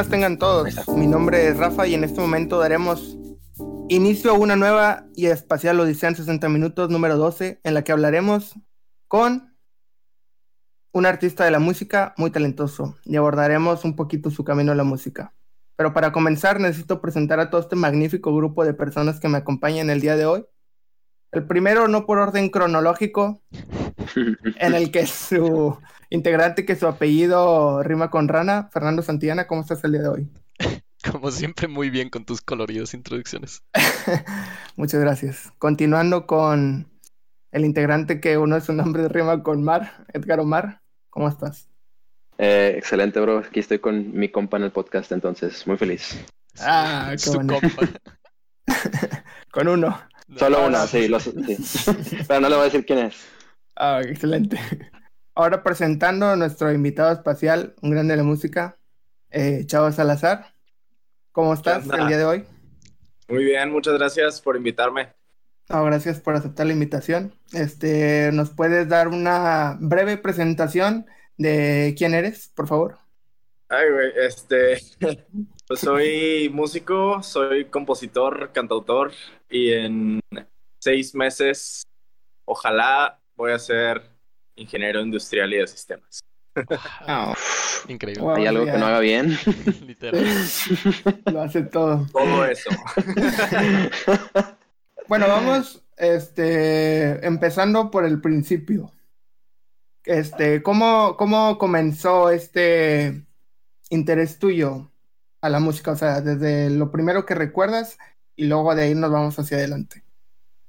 buenas tengan todos. Mi nombre es Rafa y en este momento daremos inicio a una nueva y espacial Odisea en 60 minutos número 12 en la que hablaremos con un artista de la música muy talentoso y abordaremos un poquito su camino a la música. Pero para comenzar necesito presentar a todo este magnífico grupo de personas que me acompañan el día de hoy. El primero, no por orden cronológico, en el que su integrante, que su apellido rima con rana, Fernando Santillana, ¿cómo estás el día de hoy? Como siempre, muy bien con tus coloridas introducciones. Muchas gracias. Continuando con el integrante que uno de su nombre rima con Mar, Edgar Omar, ¿cómo estás? Eh, excelente, bro. Aquí estoy con mi compa en el podcast, entonces muy feliz. Ah, qué bueno. con uno. Solo uno, sí, sí. Pero no le voy a decir quién es. Ah, excelente. Ahora presentando a nuestro invitado espacial, un grande de la música, eh, Chavo Salazar. ¿Cómo estás el día de hoy? Muy bien, muchas gracias por invitarme. gracias por aceptar la invitación. Este, ¿nos puedes dar una breve presentación de quién eres, por favor? Ay, güey, este, pues soy músico, soy compositor, cantautor y en seis meses, ojalá voy a ser ingeniero industrial y de sistemas. Ah, increíble. ¿Hay algo que no haga bien? Literal. Lo hace todo. Todo eso. bueno, vamos este, empezando por el principio. Este, ¿cómo, ¿Cómo comenzó este interés tuyo a la música? O sea, desde lo primero que recuerdas y luego de ahí nos vamos hacia adelante.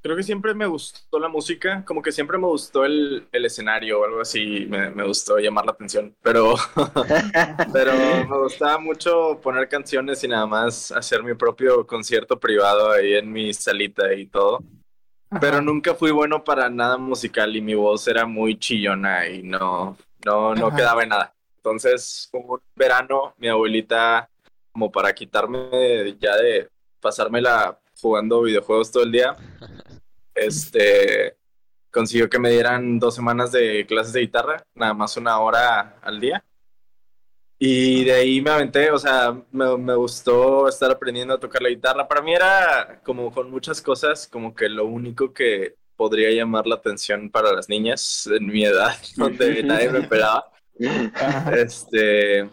Creo que siempre me gustó la música, como que siempre me gustó el, el escenario o algo así, me, me, gustó llamar la atención, pero, pero me gustaba mucho poner canciones y nada más hacer mi propio concierto privado ahí en mi salita y todo. Pero nunca fui bueno para nada musical y mi voz era muy chillona y no, no, no quedaba en nada. Entonces, como un verano, mi abuelita, como para quitarme ya de pasármela jugando videojuegos todo el día, este, consiguió que me dieran dos semanas de clases de guitarra, nada más una hora al día. Y de ahí me aventé, o sea, me, me, gustó estar aprendiendo a tocar la guitarra. Para mí era como con muchas cosas, como que lo único que podría llamar la atención para las niñas en mi edad, donde nadie me pelaba. Este,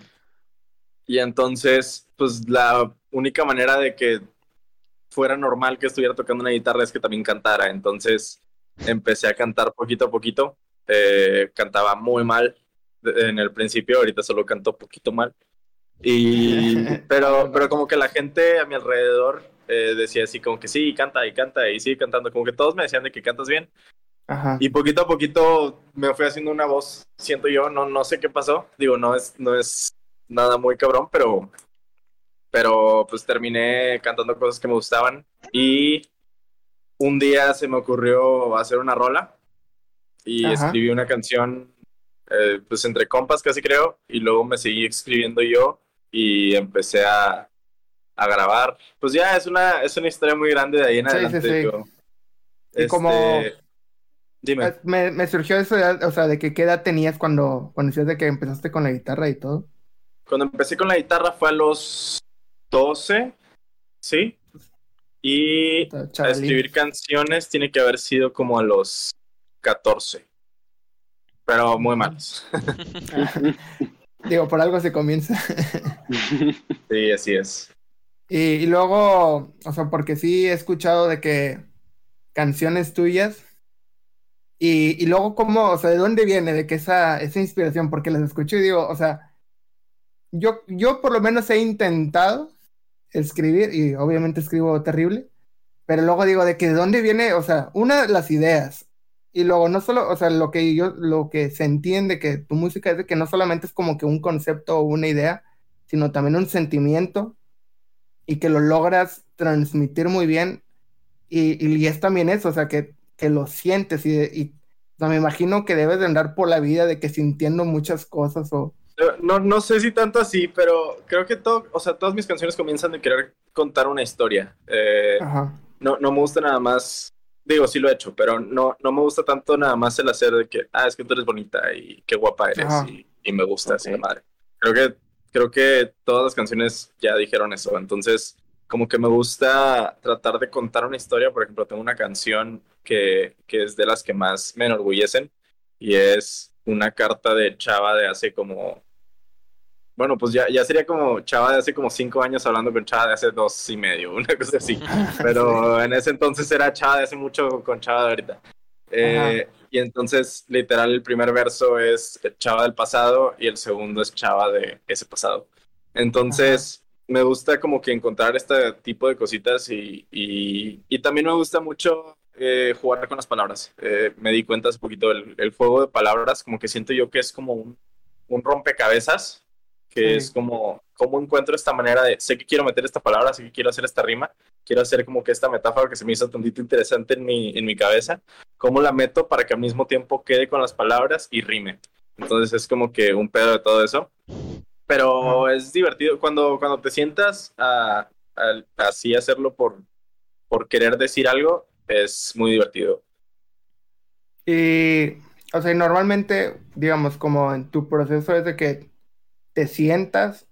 y entonces, pues la única manera de que fuera normal que estuviera tocando una guitarra es que también cantara. Entonces empecé a cantar poquito a poquito. Eh, cantaba muy mal en el principio, ahorita solo canto poquito mal. Y, pero, pero como que la gente a mi alrededor eh, decía así como que sí, canta y canta y sigue cantando. Como que todos me decían de que cantas bien. Y poquito a poquito me fui haciendo una voz, siento yo, no, no sé qué pasó. Digo, no es, no es nada muy cabrón, pero pero pues terminé cantando cosas que me gustaban y un día se me ocurrió hacer una rola y escribí una canción eh, pues entre compas casi creo y luego me seguí escribiendo yo y empecé a, a grabar. Pues ya es una, es una historia muy grande de ahí en adelante. Sí, sí. Este... como... Dime. Me, me, surgió eso, o sea, de que qué edad tenías cuando, cuando decías de que empezaste con la guitarra y todo. Cuando empecé con la guitarra fue a los 12, ¿sí? Y escribir canciones tiene que haber sido como a los 14. Pero muy malos. Digo, por algo se comienza. sí, así es. Y, luego, o sea, porque sí he escuchado de que canciones tuyas. Y, y luego, ¿cómo, o sea, de dónde viene de que esa, esa inspiración? Porque las escucho y digo, o sea, yo, yo por lo menos he intentado escribir y obviamente escribo terrible, pero luego digo de que de dónde viene, o sea, una las ideas. Y luego no solo, o sea, lo que yo, lo que se entiende que tu música es de que no solamente es como que un concepto o una idea, sino también un sentimiento y que lo logras transmitir muy bien. Y, y es también eso, o sea, que, que lo sientes y, y me imagino que debes de andar por la vida de que sintiendo muchas cosas o, no, no sé si tanto así, pero creo que todo, o sea, todas mis canciones comienzan de querer contar una historia. Eh, no, no me gusta nada más, digo, sí lo he hecho, pero no, no me gusta tanto nada más el hacer de que, ah, es que tú eres bonita y qué guapa eres y, me gusta así madre. Creo que creo que todas las canciones ya dijeron eso. Entonces, como que me gusta tratar de contar una historia. Por ejemplo, tengo una canción que, que es de las que más me enorgullecen y es una carta de Chava de hace como bueno, pues ya, ya sería como Chava de hace como cinco años hablando con Chava de hace dos y medio, una cosa así. Pero en ese entonces era Chava de hace mucho con Chava de ahorita. Eh, y entonces, literal, el primer verso es Chava del pasado y el segundo es Chava de ese pasado. Entonces, me gusta como que encontrar este tipo de cositas y, y, y también me gusta mucho eh, jugar con las palabras. Eh, me di cuenta hace poquito, el, el, juego de palabras, como que siento yo que es como un, un rompecabezas que es como, ¿cómo encuentro esta manera de, sé que quiero meter esta palabra, sé que quiero hacer esta rima, quiero hacer como que esta metáfora que se me hizo tantito interesante en mi, en mi cabeza, ¿cómo la meto para que al mismo tiempo quede con las palabras y rime? Entonces es como que un pedo de todo eso. Pero es divertido cuando, cuando te sientas a, a, así hacerlo por, por querer decir algo, es muy divertido. Y, o sea, normalmente, digamos, como en tu proceso es de que te sientas,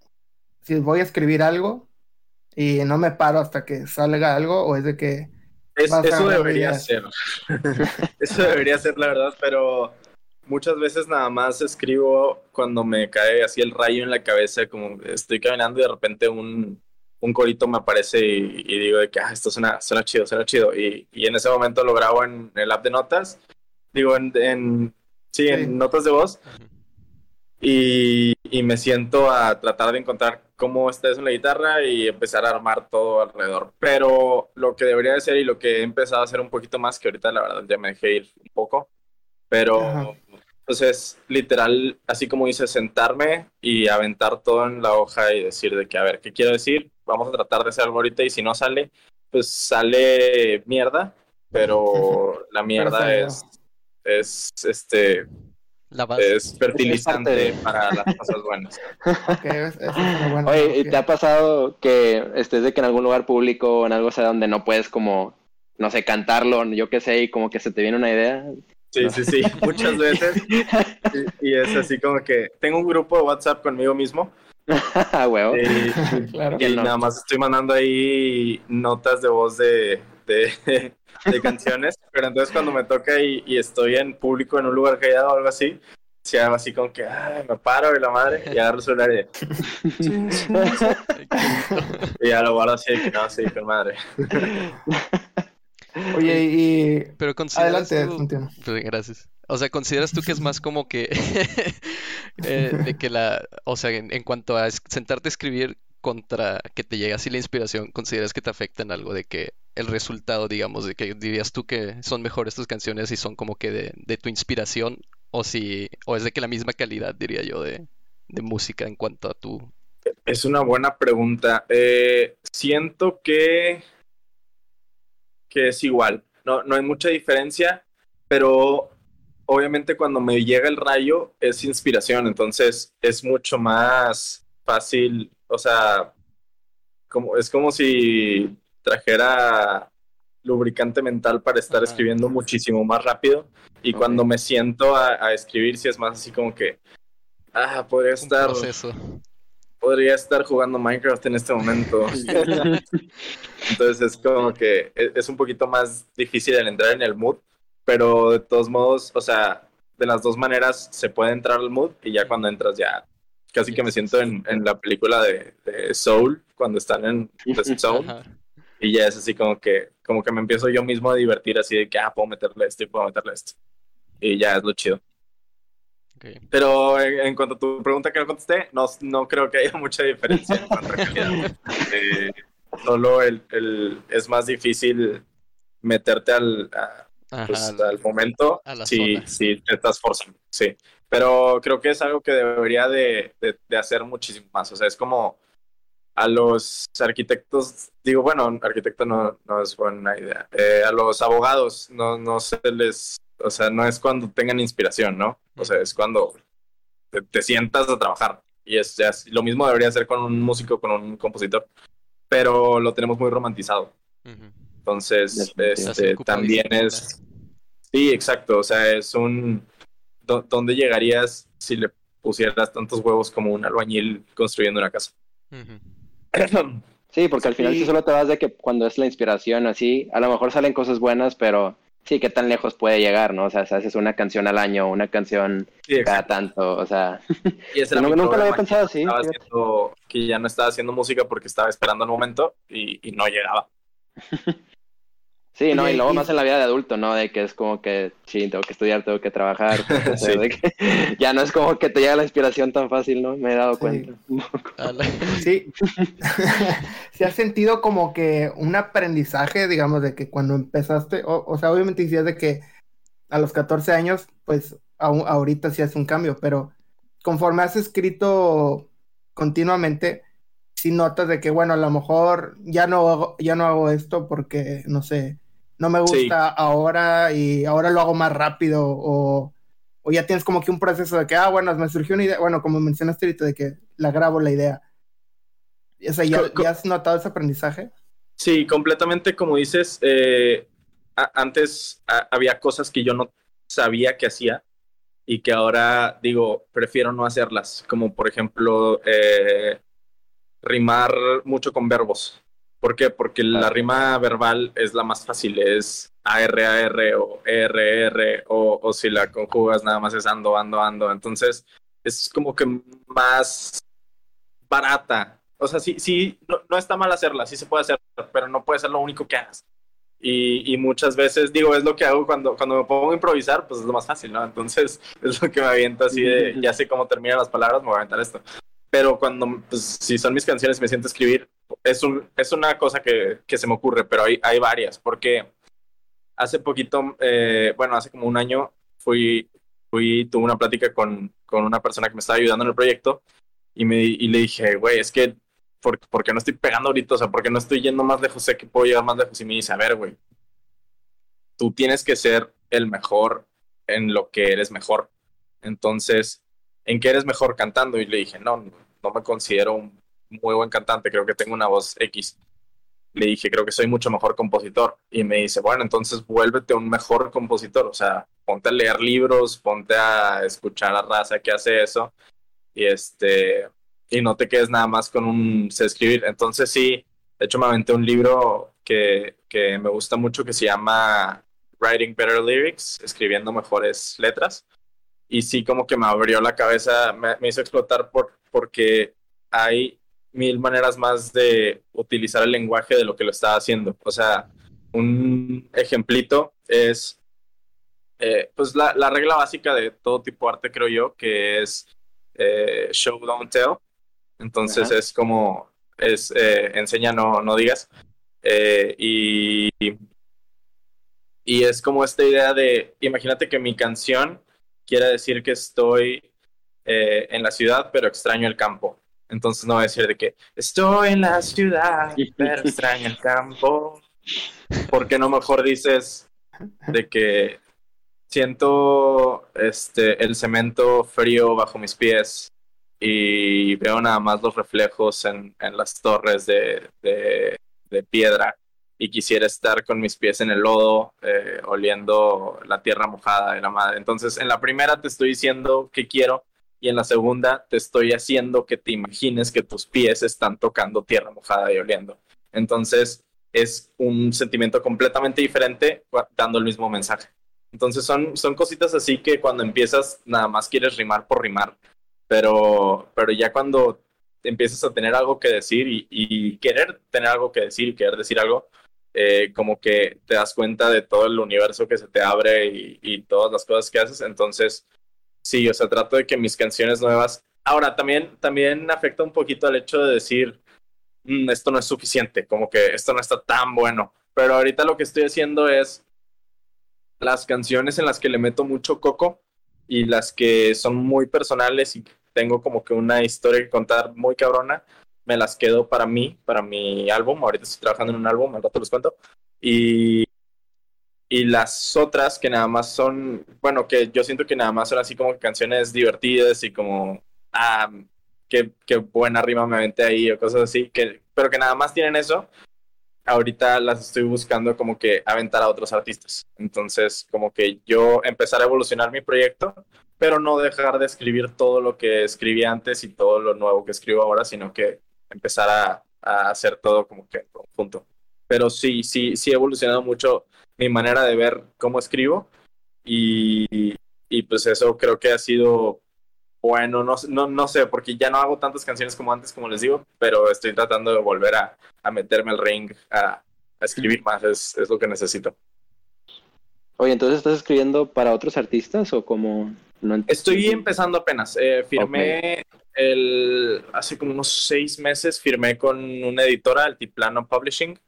si voy a escribir algo y no me paro hasta que salga algo, o es de que... Es, eso debería ser. eso debería ser, la verdad, pero muchas veces nada más escribo cuando me cae así el rayo en la cabeza, como estoy caminando y de repente un, un corito me aparece y, y, digo de que ah, esto suena, suena chido, suena chido. Y, y, en ese momento lo grabo en el app de notas, digo en, en sí, sí, en notas de voz. Y, y, me siento a tratar de encontrar cómo está eso en la guitarra y empezar a armar todo alrededor. Pero lo que debería de ser y lo que he empezado a hacer un poquito más, que ahorita la verdad ya me dejé ir un poco, pero entonces literal, así como dice, sentarme y aventar todo en la hoja y decir de que, a ver, ¿qué quiero decir? Vamos a tratar de hacer algo ahorita y si no sale, pues sale mierda, pero la mierda es, es, este, la base. es fertilizante para las cosas buenas. Okay, es, es bueno. Oye, ¿te ha pasado que estés de que en algún lugar público o en algo o sea, donde no puedes como, no sé, cantarlo, yo qué sé, y como que se te viene una idea? Sí, no. sí, sí, muchas veces. y, y, es así como que tengo un grupo de WhatsApp conmigo mismo. huevo. Y, claro. y no. nada más estoy mandando ahí notas de voz de, de, de canciones, pero entonces cuando me toca y, y, estoy en público en un lugar callado o algo así, se hago así como que ay, me paro y la madre y agarro el celular y, y ya lo guardo así de que no, sí, con madre. Oye, y pero consideras adelante, tú... gracias. O sea, ¿consideras tú que es más como que eh, de que la, o sea, en, en cuanto a sentarte a escribir contra que te llegue así la inspiración, ¿consideras que te afecta en algo de que el resultado, digamos, de que dirías tú que son mejores tus canciones y son como que de, tu inspiración o si o es de que la misma calidad, diría yo, de, de música en cuanto a tu... Es una buena pregunta. Eh, siento que, que es igual. No, no hay mucha diferencia, pero obviamente cuando me llega el rayo es inspiración, entonces es mucho más fácil, o sea, como, es como si trajera lubricante mental para estar Ajá. escribiendo muchísimo más rápido. Y okay. cuando me siento a, a, escribir si es más así como que ah podría estar podría estar jugando Minecraft en este momento. Entonces es como que e, es un poquito más difícil el entrar en el mood pero de todos modos o sea de las dos maneras se puede entrar al mood y ya cuando entras ya casi que me siento en, en la película de, de, Soul cuando están en The Zone. Ajá y ya es así como que, como que me empiezo yo mismo a divertir así de que, ah, puedo meterle esto y puedo meterle esto. Y ya es lo chido. Okay. Pero en, en, cuanto a tu pregunta que no contesté, no, no creo que haya mucha diferencia en cuanto a eh, Solo el, el, es más difícil meterte al, a, Ajá, pues, al momento si, si te estás forzando. Sí. Pero creo que es algo que debería de, de, de hacer muchísimo más. O sea, es como a los arquitectos, digo, bueno, arquitecto no, no es buena idea, eh, a los abogados no, no se les, o sea, no es cuando tengan inspiración, ¿no? O sea, es cuando te, te sientas a trabajar. Y es, ya, lo mismo debería ser con un músico, con un compositor, pero lo tenemos muy romantizado. Uh -huh. Entonces, este, también es... Sí, exacto, o sea, es un... ¿Dónde llegarías si le pusieras tantos huevos como un albañil construyendo una casa. Sí, porque al final Sí. tú solo te vas de que cuando es la inspiración así, a lo mejor salen cosas buenas, pero sí, qué tan lejos puede llegar, ¿no? O sea, si haces una canción al año, una canción Sí, cada tanto, o sea, Y ese era no- mi nunca lo había pensado que así, haciendo- que ya no estaba haciendo música porque estaba esperando el momento y, y no llegaba. sí, ¿no? Y luego y- más en la vida de adulto, ¿no? De que es como que, sí, tengo que estudiar, tengo que trabajar, o sea, Sí. de que ya no es como que te llega la inspiración tan fácil, ¿no? Me he dado Sí. cuenta. Sí. ¿Se ha sentido como que un aprendizaje, digamos, de que cuando empezaste, o, o sea, obviamente decías de que a los 14 años, pues aún- ahorita sí hace un cambio, pero conforme has escrito continuamente, sí notas de que, bueno, a lo mejor ya no hago, ya no hago esto porque, no sé, no me gusta Sí. ahora y ahora lo hago más rápido o, o ya tienes como que un proceso de que, ah, bueno, me surgió una idea, bueno, como mencionaste ahorita, de que la grabo la idea. O sea, ¿ya, Co- ya has notado ese aprendizaje? Sí, completamente como dices, eh, antes había cosas que yo no sabía que hacía y que ahora digo, prefiero no hacerlas, como por ejemplo eh, rimar mucho con verbos. ¿Por qué? Porque la rima verbal es la más fácil, es ARAR o ERR o, o si la conjugas nada más es ando, ando, ando. Entonces es como que más barata. O sea, sí, sí, no, no está mal hacerla, sí se puede hacer, pero no puede ser lo único que hagas. Y, y muchas veces, digo, es lo que hago cuando, cuando me pongo a improvisar, pues es lo más fácil, ¿no? Entonces es lo que me aviento así de, ya sé cómo terminan las palabras, me voy a aventar esto. Pero cuando, pues, si son mis canciones me siento a escribir, es, un, es una cosa que, que se me ocurre, pero hay, hay varias, porque hace poquito, eh, bueno, hace como un año, fui, fui tuve una plática con, con una persona que me estaba ayudando en el proyecto y, me, y le dije, güey, es que, ¿por, por qué no estoy pegando ahorita? O sea, ¿por qué no estoy yendo más lejos? Sé que puedo llegar más lejos. Y me dice, a ver, güey, tú tienes que ser el mejor en lo que eres mejor. Entonces, ¿en qué eres mejor cantando? Y le dije, no, no me considero un muy buen cantante, creo que tengo una voz X. Le dije, creo que soy mucho mejor compositor. Y me dice, bueno, entonces vuélvete un mejor compositor. O sea, ponte a leer libros, ponte a escuchar a raza que hace eso. Y este, y no te quedes nada más con un sé escribir. Entonces sí, de hecho me aventé un libro que, que me gusta mucho que se llama Writing Better Lyrics, escribiendo mejores letras. Y sí como que me abrió la cabeza, me, me hizo explotar por, porque hay mil maneras más de utilizar el lenguaje de lo que lo estaba haciendo. O sea, un ejemplito es eh, pues la, la regla básica de todo tipo de arte, creo yo, que es eh, show, don't tell. Entonces Ajá. es como, es eh, enseña, no, no digas. Y, y es como esta idea de, imagínate que mi canción quiere decir que estoy en la ciudad, pero extraño el campo. Entonces no voy a decir de que estoy en la ciudad, pero extraño el campo. ¿Por qué no mejor dices de que siento este el cemento frío bajo mis pies y veo nada más los reflejos en, en las torres de, de, de piedra y quisiera estar con mis pies en el lodo, eh, oliendo la tierra mojada de la madre. Entonces, en la primera te estoy diciendo que quiero y en la segunda te estoy haciendo que te imagines que tus pies están tocando tierra mojada y oliendo. Entonces, es un sentimiento completamente diferente dando el mismo mensaje. Entonces, son, son cositas así que cuando empiezas nada más quieres rimar por rimar, pero, pero ya cuando empiezas a tener algo que decir y, y querer tener algo que decir y querer decir algo, eh, como que te das cuenta de todo el universo que se te abre y todas las cosas que haces. Entonces, sí, o sea, trato de que mis canciones nuevas. Ahora, también, también afecta un poquito el hecho de decir, "Mm, esto no es suficiente, como que esto no está tan bueno. Pero ahorita lo que estoy haciendo es las canciones en las que le meto mucho coco y las que son muy personales y tengo como que una historia que contar muy cabrona, me las quedo para mí, para mi álbum. Ahorita estoy trabajando en un álbum, al rato les cuento. Y, y las otras que nada más son, bueno, que yo siento que nada más son así como canciones divertidas y como, ah, qué, qué buena rima me aventé ahí o cosas así, que, pero que nada más tienen eso. ahorita las estoy buscando como que aventar a otros artistas. Entonces, como que yo empezar a evolucionar mi proyecto, pero no dejar de escribir todo lo que escribí antes y todo lo nuevo que escribo ahora, sino que empezar a, a hacer todo como que en conjunto. Pero sí, sí, sí he evolucionado mucho mi manera de ver cómo escribo y, y pues eso creo que ha sido bueno, no, no, no sé, porque ya no hago tantas canciones como antes, como les digo, pero estoy tratando de volver a, a meterme al ring, a, a escribir más, es, es, lo que necesito. Oye, entonces estás escribiendo para otros artistas o como... No estoy empezando apenas. Eh, firmé okay. el, hace como unos seis meses, firmé con una editora, Altiplano Publishing,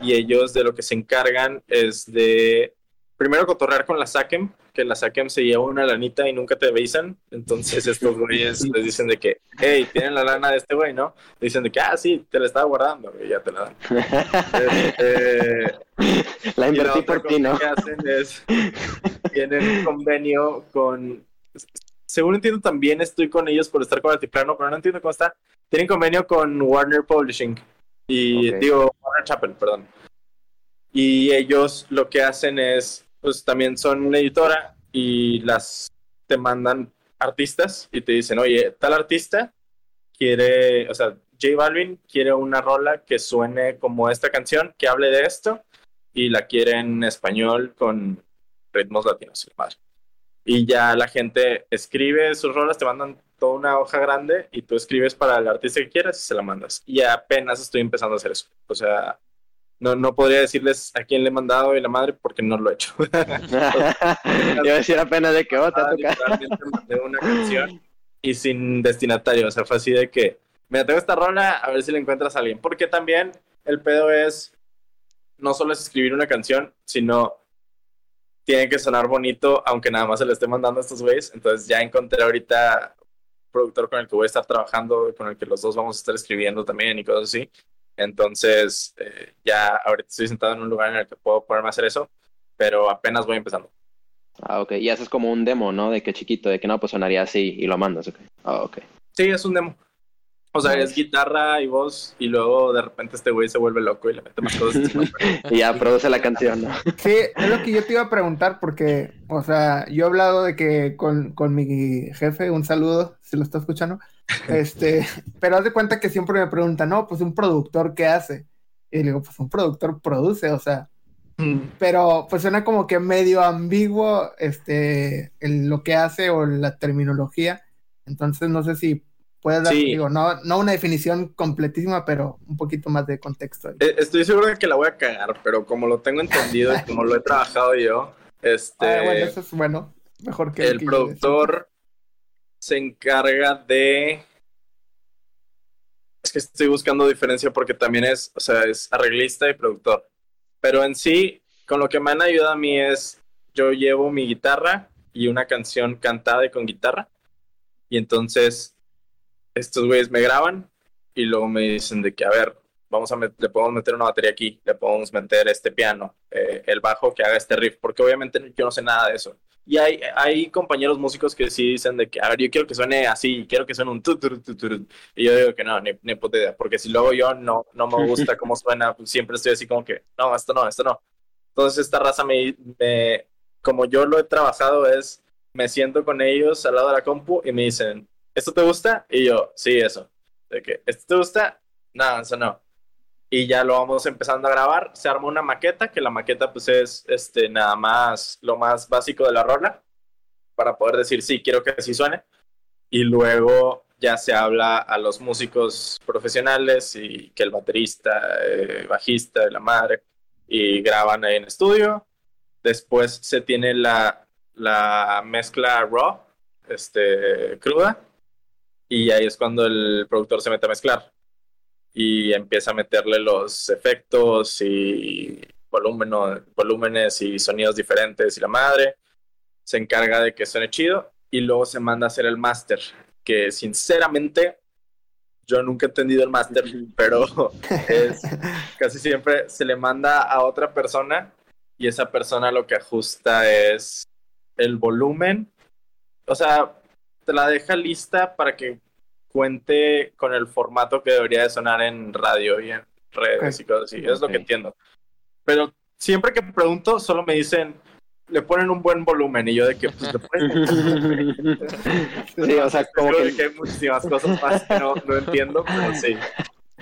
y ellos de lo que se encargan es de primero cotorrear con la SACEM, que la SACEM se lleva una lanita y nunca te avisan. Entonces estos güeyes les dicen de que, hey, tienen la lana de este güey, ¿no? Dicen de que, ah, sí, te la estaba guardando, y ya te la dan. este, la invertí por ti, ¿no? Lo que hacen es, tienen un convenio con, según entiendo también estoy con ellos por estar con Altiplano, pero no entiendo cómo está. Tienen convenio con Warner Publishing. Y okay. digo, Warner Chapel, perdón. Y ellos lo que hacen es pues también son una editora y las te mandan artistas y te dicen, oye, tal artista quiere, o sea, J Balvin quiere una rola que suene como esta canción, que hable de esto, y la quiere en español con ritmos latinos, madre. Y ya la gente escribe sus rolas, te mandan toda una hoja grande y tú escribes para el artista que quieras y se la mandas. Y apenas estoy empezando a hacer eso. O sea, no, no podría decirles a quién le he mandado y la madre porque no lo he hecho. Yo decir apenas de que oh, te toca. mandé una canción y sin destinatario. O sea, fue así de que, mira, tengo esta rola, a ver si le encuentras a alguien. Porque también el pedo es, no solo es escribir una canción, sino tiene que sonar bonito, aunque nada más se le esté mandando a estos güeyes. Entonces ya encontré ahorita productor con el que voy a estar trabajando, con el que los dos vamos a estar escribiendo también y cosas así. Entonces, eh, ya ahorita estoy sentado en un lugar en el que puedo poderme hacer eso, pero apenas voy empezando. Ah, ok. Y haces como un demo, ¿no? De que chiquito, de que no, pues sonaría así y lo mandas, ok. Ah, ok. Sí, es un demo. O sea, es guitarra y voz, y luego de repente este güey se vuelve loco y le mete más cosas. y ya produce la canción, ¿no? Sí, es lo que yo te iba a preguntar, porque, o sea, yo he hablado de que con, con mi jefe, un saludo, si lo está escuchando, este, pero haz de cuenta que siempre me preguntan, no, pues un productor, ¿qué hace? Y le digo, pues un productor produce, o sea, mm. pero pues suena como que medio ambiguo este, el, lo que hace o la terminología, entonces no sé si dar, sí. digo, no, no una definición completísima, pero un poquito más de contexto. Eh, estoy seguro de que la voy a cagar, pero como lo tengo entendido y como lo he trabajado yo, este... Ah, bueno, eso es bueno, mejor que... El, el que productor se encarga de... Es que estoy buscando diferencia porque también es, o sea, es arreglista y productor. Pero en sí, con lo que me han ayudado a mí es, yo llevo mi guitarra y una canción cantada y con guitarra. Y entonces estos güeyes me graban y luego me dicen de que, a ver, vamos a le podemos meter una batería aquí, le podemos meter este piano, eh, el bajo que haga este riff, porque obviamente yo no sé nada de eso. Y hay, hay compañeros músicos que sí dicen de que, a ver, yo quiero que suene así, quiero que suene un tu, tu, tu, tu. Y yo digo que no, ni, ni puta idea, porque si luego yo no, no me gusta cómo suena, pues siempre estoy así como que, no, esto no, esto no. Entonces esta raza me, me, como yo lo he trabajado es, me siento con ellos al lado de la compu y me dicen, ¿esto te gusta? Y yo, sí, eso. De que, ¿esto te gusta? No, eso no y ya lo vamos empezando a grabar. Se arma una maqueta, que la maqueta pues es este, nada más lo más básico de la rola, para poder decir, sí, quiero que así suene. Y luego ya se habla a los músicos profesionales y que el baterista, eh, bajista, la madre, y graban ahí en estudio. Después se tiene la, la mezcla raw, este, cruda, y ahí es cuando el productor se mete a mezclar y empieza a meterle los efectos y volumen, volúmenes y sonidos diferentes y la madre. Se encarga de que suene chido y luego se manda a hacer el máster, que sinceramente yo nunca he entendido el máster, pero es, casi siempre se le manda a otra persona y esa persona lo que ajusta es el volumen. O sea, te la deja lista para que cuente con el formato que debería de sonar en radio y en, redes Ok. y cosas así. Es lo que entiendo. Pero siempre que pregunto, solo me dicen, le ponen un buen volumen. Y yo de que, pues, le ponen... sí, o sea, como de que hay muchísimas cosas más que no, no entiendo, pero sí.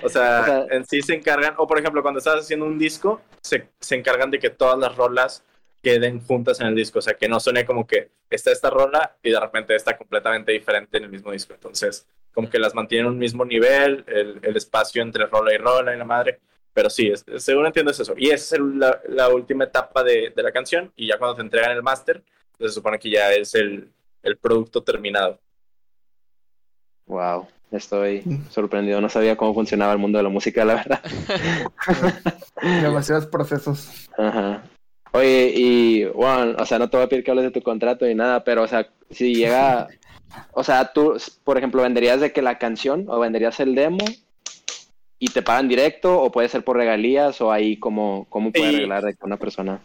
O sea, O sea- en sí se encargan, o por ejemplo, cuando estás haciendo un disco, se, se encargan de que todas las rolas queden juntas en el disco. O sea, que no suene como que está esta rola y de repente está completamente diferente en el mismo disco. Entonces, como que las mantienen en un mismo nivel, el, el espacio entre rola y rola y la madre. Pero sí, es, según entiendo es eso. Y esa es el- la, la última etapa de, de la canción. Y ya cuando te entregan el máster, pues, se supone que ya es el, el producto terminado. Wow, estoy sorprendido. No sabía cómo funcionaba el mundo de la música, la verdad. Demasiados procesos. Ajá. Oye, y bueno, o sea, no te voy a pedir que hables de tu contrato ni nada, pero, o sea, si llega, o sea, tú, por ejemplo, venderías de que la canción o venderías el demo y te pagan directo o puede ser por regalías o ahí cómo, cómo puede arreglar de que una persona.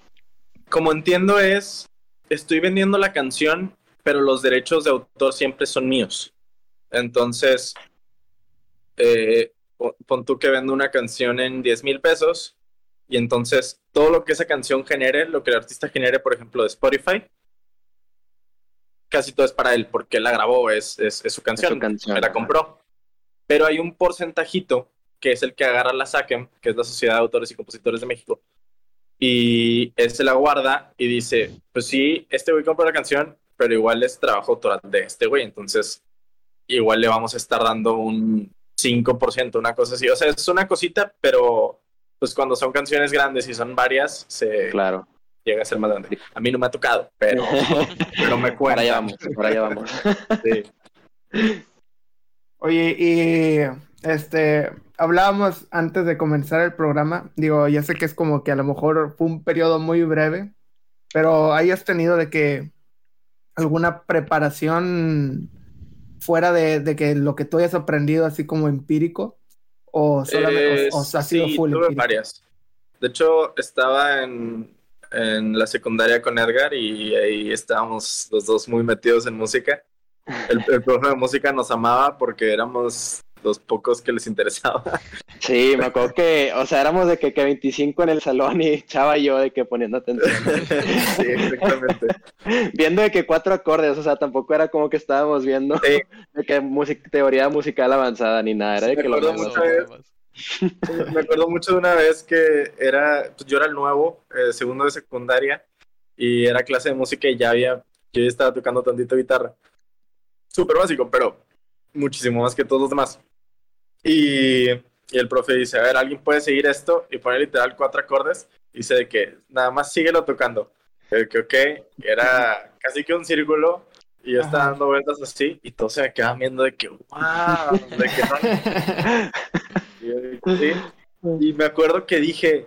como entiendo es, estoy vendiendo la canción, pero los derechos de autor siempre son míos. Entonces, eh, pon tú que vendo una canción en 10 mil pesos y entonces todo lo que esa canción genere, lo que el artista genere, por ejemplo, de Spotify, casi todo es para él, porque él la grabó, es, es, es su canción, canción, me la ajá. compró. Pero hay un porcentajito que es el que agarra la SACEM, que es la Sociedad de Autores y Compositores de México, y él se la guarda y dice, pues sí, este güey compró la canción, pero igual es trabajo autoral de este güey, entonces igual le vamos a estar dando un 5%, una cosa así. O sea, es una cosita, pero pues cuando son canciones grandes y son varias, se Claro. llega a ser más grande. A mí no me ha tocado, pero, pero me Por cuenta. allá vamos, por allá vamos. Sí. Oye, y este, hablábamos antes de comenzar el programa, digo, ya sé que es como que a lo mejor fue un periodo muy breve, pero hayas tenido de que alguna preparación fuera de, de que lo que tú hayas aprendido así como empírico, o solamente, Eh, o, o ha sido sí, full tuve empírico? varias. De hecho, estaba en, en la secundaria con Edgar y ahí estábamos los dos muy metidos en música. El, el profe de música nos amaba porque éramos los pocos que les interesaba. Sí, me acuerdo que, o sea, éramos de que, que 25 en el salón y Chava y yo de que poniendo atención. sí, exactamente. viendo de que cuatro acordes, o sea, tampoco era como que estábamos viendo Sí. de que music- teoría musical avanzada ni nada, era de que lo Me acuerdo mucho de una vez que era, pues, yo era el nuevo, eh, segundo de secundaria, y era clase de música y ya había, yo ya estaba tocando tantito guitarra. Súper básico, pero muchísimo más que todos los demás. Y, y el profe dice, a ver, ¿alguien puede seguir esto? Y pone literal cuatro acordes. Y dice de que nada más síguelo tocando. De que, ok, era casi que un círculo. Y yo estaba dando vueltas así y todos se me quedaban viendo de que, wow, de que no y "Sí". Y me acuerdo que dije,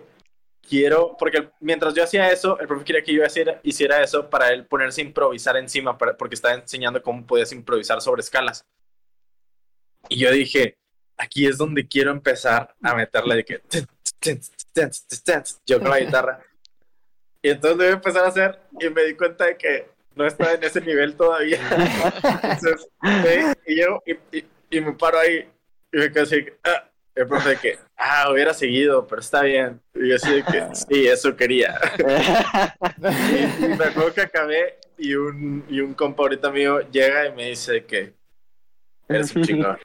quiero, porque mientras yo hacía eso, el profe quería que yo hiciera, hiciera eso para él ponerse a improvisar encima, para- porque estaba enseñando cómo podías improvisar sobre escalas. Y yo dije, aquí es donde quiero empezar a meterle de que... Yo con la guitarra. Y entonces voy a empezar a hacer y me di cuenta de que no estaba en ese nivel todavía. Entonces, y yo y, y- y me paro ahí y me quedo así, ah, el profe de que, ah, hubiera seguido, pero está bien. Y yo así que, sí, eso quería. Y, y me acuerdo que acabé y un, y un compa ahorita mío llega y me dice que eres un chingón.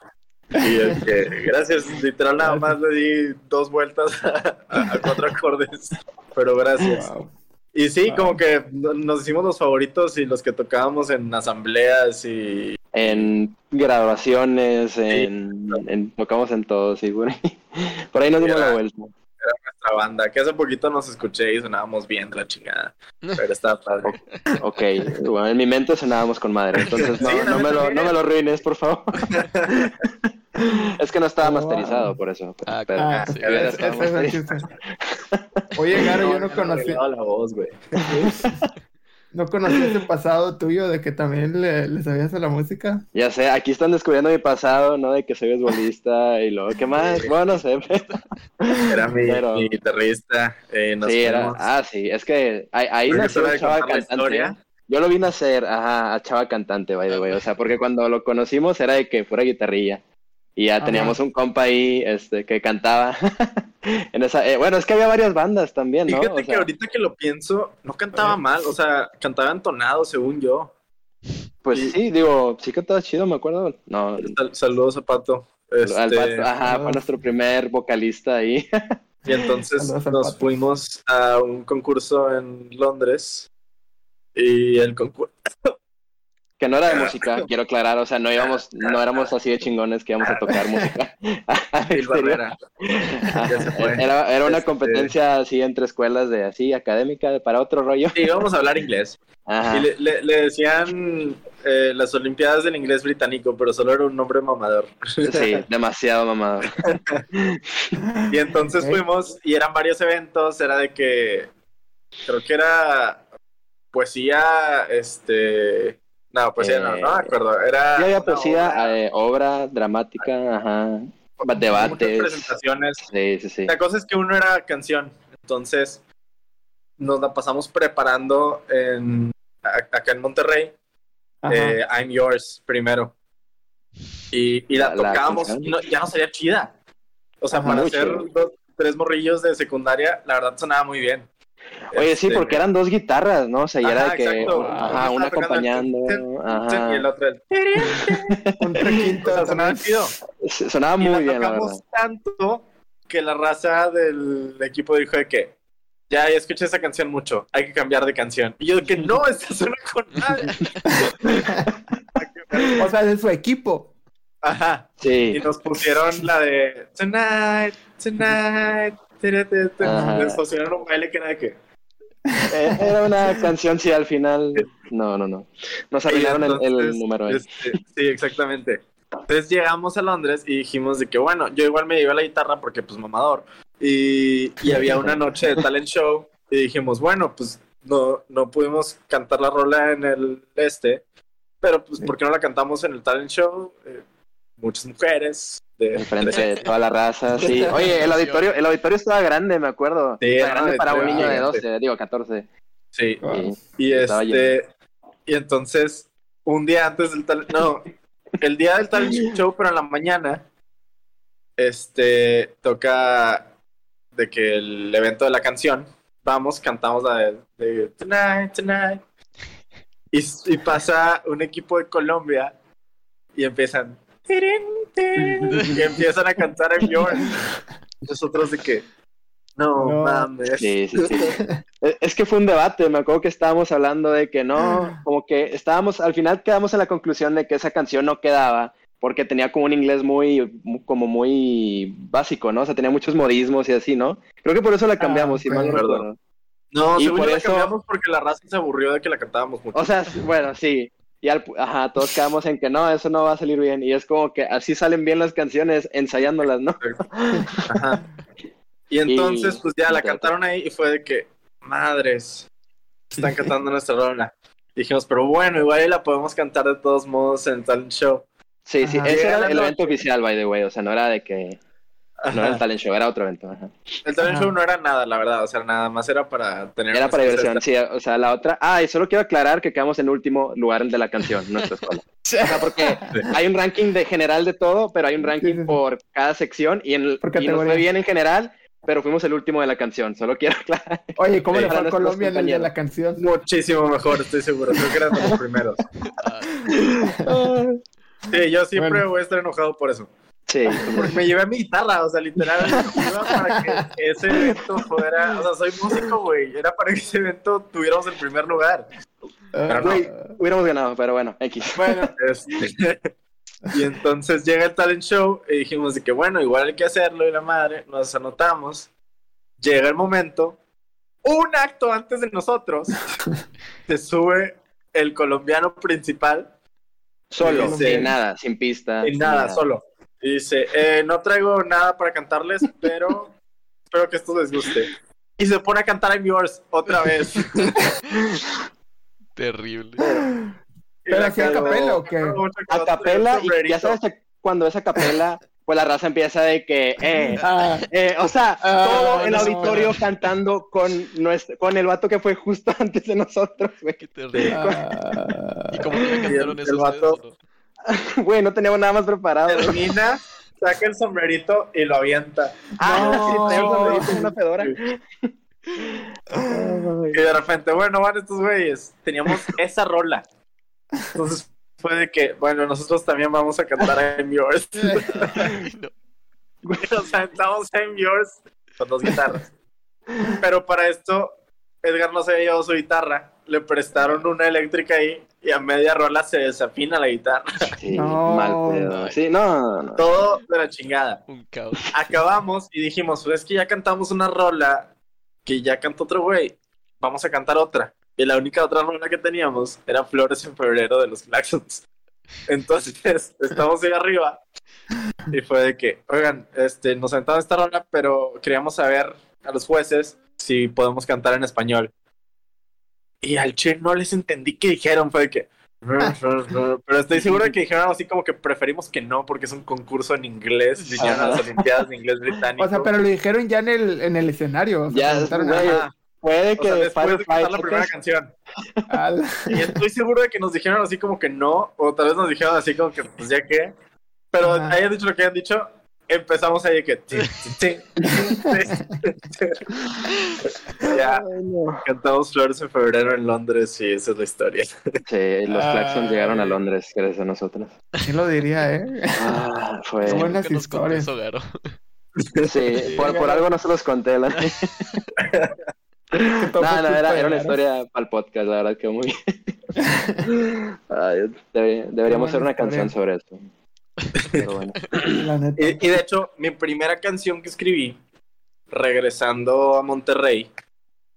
Y de que, gracias, literal nada más le di dos vueltas a, a cuatro acordes, pero gracias. Wow. Y sí, Wow. como que no- nos hicimos los favoritos y los que tocábamos en asambleas y en graduaciones, en, en- tocamos en todos, sí, por ahí, por ahí nos dimos Era- la vuelta. nuestra banda, que hace poquito nos escuché y sonábamos bien de la chingada, pero estaba padre. Ok, bueno, en mi mente sonábamos con madre, entonces no, Sí, no, me, lo, no me lo ruines, por favor. es que no estaba masterizado, por eso. Ah, pero- Ah, Sí, es el. Oye, Garo, yo no ya conocí, arreglado la voz, güey. no conocí ese pasado tuyo de que también le, le sabías a la música. Ya sé, aquí están descubriendo mi pasado, ¿no? De que soy beisbolista y luego, ¿qué más? Bueno, no sé. Era mi, Pero- mi guitarrista. Eh, nos sí, era, ah, sí, es que ahí, ahí nació el chava cantante. historia. Yo lo vine a hacer, ajá, a chava cantante, by the way. O sea, porque cuando lo conocimos era de que fuera guitarrilla. Y ya Ajá. teníamos un compa ahí este, que cantaba. en esa, eh, bueno, es que había varias bandas también, ¿no? Fíjate O que sea, ahorita que lo pienso, no cantaba mal, o sea, cantaba entonado, según yo. Pues y- sí, digo, sí cantaba chido, me acuerdo. No, Sal- saludos a Pato. al Este, vato- ajá, fue nuestro primer vocalista ahí. Y entonces nos Pato. fuimos a un concurso en Londres. Y el concurso. Que no era de música, quiero aclarar, o sea, no íbamos, no éramos así de chingones que íbamos a tocar música. Era, era una Este- competencia así entre escuelas de así, académica, para otro rollo. Y íbamos a hablar inglés. Ajá. Y le, le- le decían eh, las Olimpiadas del Inglés Británico, pero solo era un nombre mamador. Sí, demasiado mamado. Y entonces fuimos y eran varios eventos, era de que creo que era poesía, este, no, poesía no, no me acuerdo, era Sí, había poesía, obra, eh, obra dramática, ajá, debates. presentaciones. Sí, sí, sí. La cosa es que uno era canción, entonces nos la pasamos preparando en acá en Monterrey, eh, I'm Yours primero. Y, y la, tocábamos y no- ya no salía chida. O sea, Ajá. para hacer dos, tres morrillos de secundaria, la verdad sonaba muy bien. Oye, sí, Este, porque eran dos guitarras, ¿no? O sea, y era de que, exacto. ajá, una el acompañando, ajá. Y el otro el... Un requinto O sea, sonaba chido. Y muy la bien, la verdad. tanto que la raza del equipo dijo de que ya, ya escuché esa canción mucho, hay que cambiar de canción. Y yo de que no, esta suena con nadie. O sea, de su equipo. Ajá. Sí. Y nos pusieron la de Tonight, Tonight. Pusieron un baile que era de. Eh, Era una canción, sí, al final. No, no, no. Nos arruinaron el, el número ahí. este, sí, exactamente. Entonces llegamos a Londres y dijimos de que, bueno, yo igual me llevé la guitarra porque, pues, mamador. Y, y había una noche de talent show y dijimos, bueno, pues, no, no pudimos cantar la rola en el este, pero, pues, ¿por qué no la cantamos en el talent show? Eh, muchas mujeres. De, Enfrente de toda la raza, sí. Oye, el auditorio, el auditorio estaba grande, me acuerdo. Sí, Estaba era grande para un niño de gigante. 12, digo 14. Sí. Y este, y entonces, un día antes del tal, no, el día del talent show, pero en la mañana, este, toca de que el evento de la canción, vamos, cantamos la de, de Tonight, Tonight, y, y pasa un equipo de Colombia y empiezan, y empiezan a cantar en York. Nosotros de que, no, No. mames. Sí, sí, sí. Es- que fue un debate, me acuerdo que estábamos hablando de que no, como que estábamos, al final quedamos en la conclusión de que esa canción no quedaba, porque tenía como un inglés muy, mu- como muy básico, ¿no? O sea, tenía muchos modismos y así, ¿no? Creo que por eso la cambiamos, si mal no recuerdo. No, Y según por yo la eso- cambiamos porque la raza se aburrió de que la cantábamos mucho. O sea, bueno, sí. Y al, ajá, todos quedamos en que no, eso no va a salir bien. Y es como que así salen bien las canciones, ensayándolas, ¿no? Ajá. Y entonces, Y- pues ya la cantaron ahí y fue de que, madres, están cantando nuestra rola. Dijimos, pero bueno, igual la podemos cantar de todos modos en tal show. Sí, sí, Ajá. ese era el evento oficial, by the way. O sea, no era de que. No era el talent show, era otro evento. Ajá. El talent show no era nada, la verdad. O sea, nada más era para tener. Era para diversión, sí. O sea, la otra. Ah, y solo quiero aclarar que quedamos en último lugar de la canción, nuestra escuela. O sea, porque hay un ranking de general de todo, pero hay un ranking Sí, sí, sí. por cada sección y, en, Por y nos fue bien en general, pero fuimos el último de la canción. Solo quiero aclarar. Oye, ¿cómo Sí, le fue a Colombia en el de la canción? Muchísimo mejor, estoy seguro. Creo que eran de los primeros. Sí, yo siempre Bueno. voy a estar enojado por eso. Sí. Porque me llevé mi guitarra, o sea, literal, iba para que ese evento fuera, o sea, soy músico, güey, era para que ese evento tuviéramos el primer lugar. No. Güey, hubiéramos ganado, pero bueno, X. Bueno, este, y entonces llega el talent show y dijimos de que bueno, igual hay que hacerlo y la madre, nos anotamos. Llega el momento, un acto antes de nosotros, se sube el colombiano principal Solo, sin nada, sin pista. sin nada, solo. Dice, eh, no traigo nada para cantarles, pero espero que esto les guste. Y se pone a cantar I'm Yours otra vez. terrible. ¿Pero así a capela o qué? A capela, y ya sabes que cuando es a capela, pues la raza empieza de que, eh, Ah, eh, o sea, Ah, todo el no. auditorio cantando con nuestro, con el vato que fue justo antes de nosotros, güey. Qué terrible. ah. ¿Y cómo que le cantaron el eso vato- ustedes, o no? Güey, no teníamos nada más preparado. termina saca el sombrerito y lo avienta. Ah, No. sí, trae un sombrerito y una fedora. Y de repente, bueno, van estos güeyes. Teníamos esa rola. Entonces fue de que, bueno, nosotros también vamos a cantar I'm Yours. Ay, no. o sea, estamos I'm Yours con dos guitarras. Pero para esto, Edgar no se había llevado su guitarra. Le prestaron una eléctrica ahí y a media rola se desafina la guitarra. Sí, No. mal pedo. Sí, no, no. Todo de la chingada. Un caos. acabamos y dijimos, pues es que ya cantamos una rola que ya cantó otro güey, vamos a cantar otra. Y la única otra rola que teníamos era Flores en Febrero de los Claxons. Entonces, estamos ahí arriba y fue de que, oigan, este, nos aventamos esta rola, pero queríamos saber a los jueces si podemos cantar en español. Y al che no les entendí qué dijeron, fue de que... Pero estoy seguro de que dijeron algo así como que preferimos que no porque es un concurso en inglés, vinieron a las Olimpiadas de inglés británico. O sea, pero lo dijeron ya en el, en el escenario. o sea, Ya. Puede O que sea, después de cantar la primera canción. al- Y estoy seguro de que nos dijeron así como que no, o tal vez nos dijeron así como que pues ya que. Pero Ajá. hayan dicho lo que hayan dicho, empezamos ahí que. tin, tin, tin, ya, cantamos Flores en febrero en Londres y esa es la historia. Sí, los Claxons llegaron a Londres gracias a nosotros. ¿Quién lo diría, eh? Ah, fue. Qué buenas nos contó historias. eso. Sí, por, por algo no se los conté. La... Que No, no, era, era una historia para el podcast, la verdad, quedó muy bien. Ay, debe- deberíamos hacer una canción sobre esto. Pero bueno. La neta. Y, y de hecho, mi primera canción que escribí, regresando a Monterrey,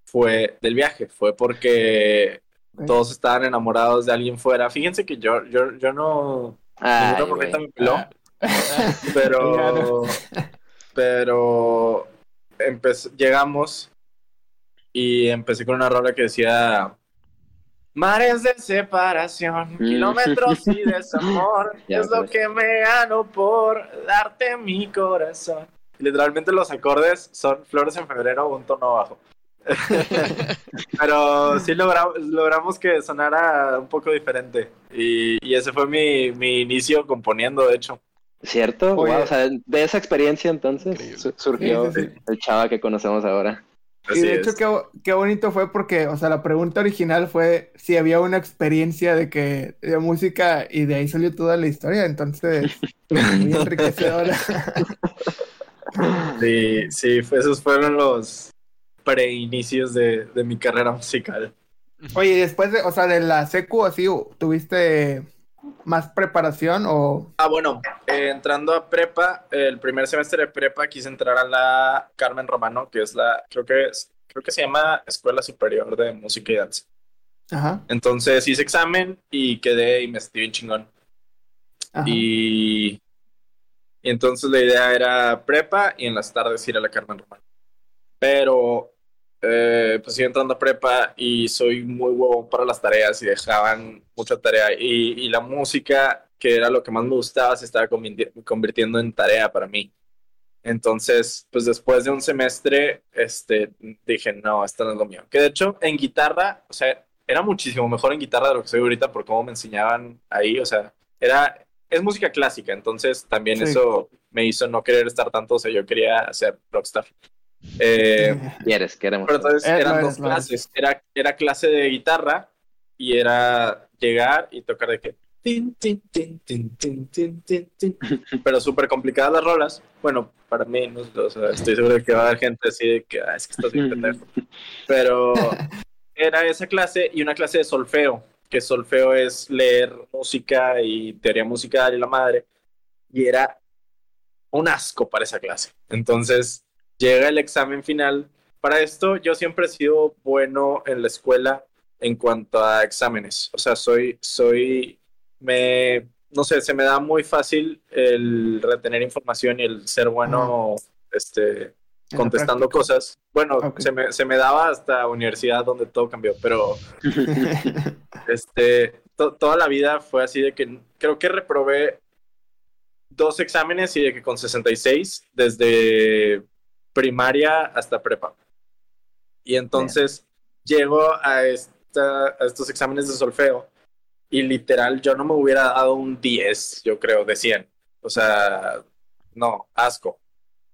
fue del viaje. Fue porque todos estaban enamorados de alguien fuera. Fíjense que yo, yo, yo no. Ay, me peló. Ah. pero pero empecé- llegamos y empecé con una rola que decía mares de separación Mm. kilómetros y desamor Ya, es lo pues. que me gano por darte mi corazón literalmente los acordes son flores en febrero un tono bajo pero sí logramos, logramos que sonara un poco diferente y, y ese fue mi, mi inicio componiendo de hecho ¿Cierto? Wow, o sea, de esa experiencia entonces su- surgió Sí, sí, sí. el chava que conocemos ahora. Y de hecho, qué, qué bonito fue porque, o sea, la pregunta original fue si había una experiencia de que de música y de ahí salió toda la historia, entonces muy enriquecedora. Sí, sí, esos fueron los preinicios de, de mi carrera musical. Oye, después de, o sea, de la secu así, ¿tuviste más preparación o Ah, bueno, eh, entrando a prepa, el primer semestre de prepa quise entrar a la Carmen Romano, que es la, creo que es, creo que se llama Escuela Superior de Música y Danza. ajá, Entonces hice examen y quedé y me sentí bien chingón. ajá. Y, y entonces la idea era prepa y en las tardes ir a la Carmen Romano. Pero eh, pues iba entrando a prepa y soy muy huevón para las tareas y dejaban mucha tarea. Y, y la música, que era lo que más me gustaba, se estaba convirti- convirtiendo en tarea para mí. Entonces, pues después de un semestre, este, dije, no, esto no es lo mío. Que de hecho, en guitarra, o sea, era muchísimo mejor en guitarra de lo que soy ahorita por cómo me enseñaban ahí. O sea, era, es música clásica, entonces también Sí. eso me hizo no querer estar tanto. O sea, yo quería ser rockstar. Eh, ¿Quieres? Queremos. pero entonces Eh, eran dos clases. Era, era clase de guitarra y era llegar y tocar de que. tin, tin, tin, tin, tin, tin, tin, tin. Pero súper complicadas las rolas. Bueno, para mí, no, o sea, estoy seguro de que va a haber gente así de que "Ah, es que estás bien pendejo. Pero era esa clase y una clase de solfeo, que solfeo es leer música y teoría musical y la madre. Y era un asco para esa clase. Entonces llega el examen final. Para esto yo siempre he sido bueno en la escuela en cuanto a exámenes. O sea, soy, soy, me, no sé, se me da muy fácil el retener información y el ser bueno, este, contestando cosas. Bueno, se, me, se me daba hasta universidad donde todo cambió, pero este, to- toda la vida fue así de que creo que reprobé dos exámenes y de que con 66 desde primaria hasta prepa. Y entonces llego a, esta, a estos exámenes de solfeo y literal yo no me hubiera dado un 10, yo creo, de 100. O sea, no, asco.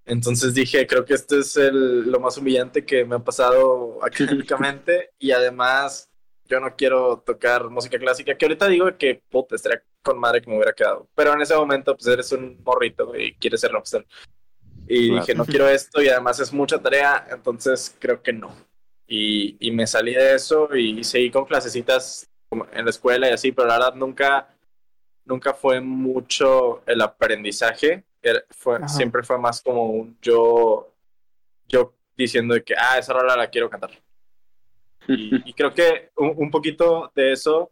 Entonces dije, creo que esto es el, lo más humillante que me ha pasado académicamente y además yo no quiero tocar música clásica, que ahorita digo que puta, estaría con madre que me hubiera quedado, pero en ese momento pues eres un morrito y quieres ser rockstar. Y dije, no quiero esto y además es mucha tarea, entonces creo que no. Y, y me salí de eso y seguí con clasecitas en la escuela y así, pero la verdad nunca, nunca fue mucho el aprendizaje fue, siempre fue más como un yo, yo diciendo de que, ah, esa rola la quiero cantar. Y, creo que un, poquito de eso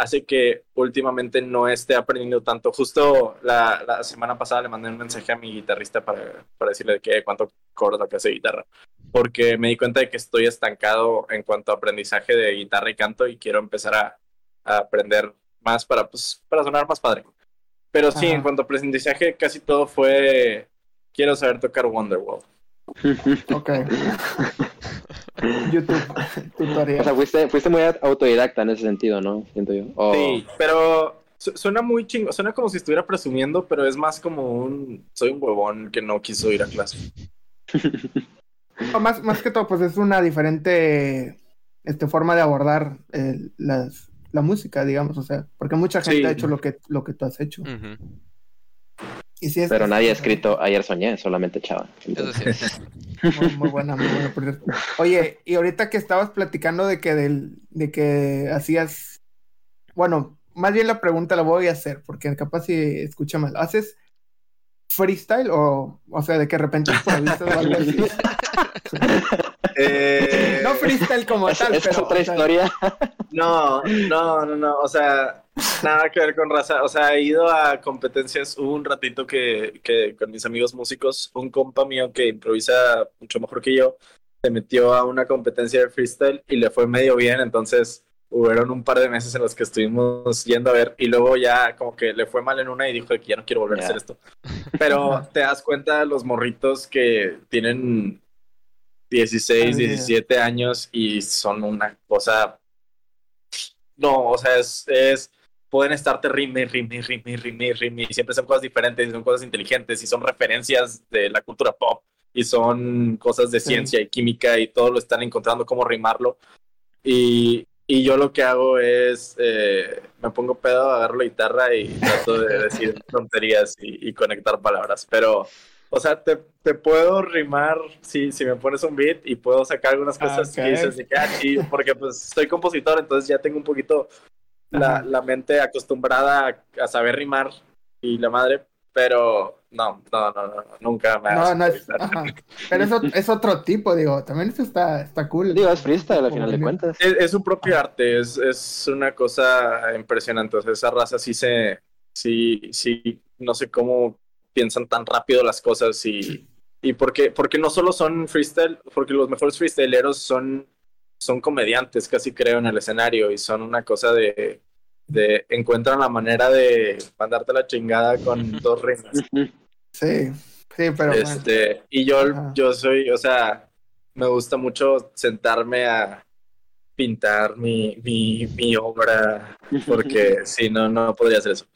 hace que últimamente no esté aprendiendo tanto. Justo la, la semana pasada le mandé un mensaje a mi guitarrista para, para decirle que cuánto cobra que hace guitarra, porque me di cuenta de que estoy estancado en cuanto a aprendizaje de guitarra y canto y quiero empezar a, a aprender más para, pues, para sonar más padre. Pero sí, en cuanto a aprendizaje, casi todo fue quiero saber tocar Wonderwall. ok. YouTube, tutorial. O sea, fuiste, fuiste, muy autodidacta en ese sentido, ¿no? Siento yo. Sí, pero suena muy chingo, suena como si estuviera presumiendo, pero es más como un, soy un huevón que no quiso ir a clase. más, más que todo, pues es una diferente este, forma de abordar eh, las, la música, digamos, o sea, porque mucha gente ha hecho lo que, lo que tú has hecho. y si es, Pero nadie ha escrito ayer soñé, solamente Chava. muy, buena, muy buena. Oye, y ahorita que estabas platicando de que del, de que hacías, bueno, más bien la pregunta la voy a hacer, porque capaz si escucha mal. ¿Haces freestyle o, o sea, de que de repente por algo así? Eh, no freestyle como tal, es, pero. otra historia. No, no, no, no. O sea, nada que ver con raza. O sea, he ido a competencias. Hubo un ratito que, que con mis amigos músicos, un compa mío que improvisa mucho mejor que yo, se metió a una competencia de freestyle y le fue medio bien. Entonces, hubieron un par de meses en los que estuvimos yendo a ver y luego ya como que le fue mal en una y dijo que ya no quiero volver a hacer esto. Pero te das cuenta los morritos que tienen 16, 17 años y son una cosa... No, o sea, es... es pueden estarte rime, rime, rime, rime, rime, y siempre son cosas diferentes, y son cosas inteligentes, y son referencias de la cultura pop, y son cosas de ciencia y química, y todo lo están encontrando cómo rimarlo. Y, y yo lo que hago es, eh, me pongo pedo, agarro la guitarra y trato de decir tonterías y, y conectar palabras, pero o sea, te, te, puedo rimar si, si me pones un beat y puedo sacar algunas cosas que dices de que, ah, sí, porque pues soy compositor, entonces ya tengo un poquito la, la mente acostumbrada a, saber rimar y la madre, pero no, no, no, no nunca me No, no es, Pero eso es otro tipo, digo, también eso está, está cool. Digo, es freestyle al final de cuentas. Es, es su propio arte, es, es una cosa impresionante, o sea, esa raza sí se, sí, sí, no sé cómo piensan tan rápido las cosas y, y porque, porque no solo son freestyle, porque los mejores freestyleros son, son comediantes, casi creo, en el escenario y son una cosa de, de encuentran la manera de mandarte la chingada con dos rimas. Sí, sí, pero... Este, Y yo, yo soy, o sea, me gusta mucho sentarme a pintar mi, mi, mi obra, porque si no, no podría hacer eso.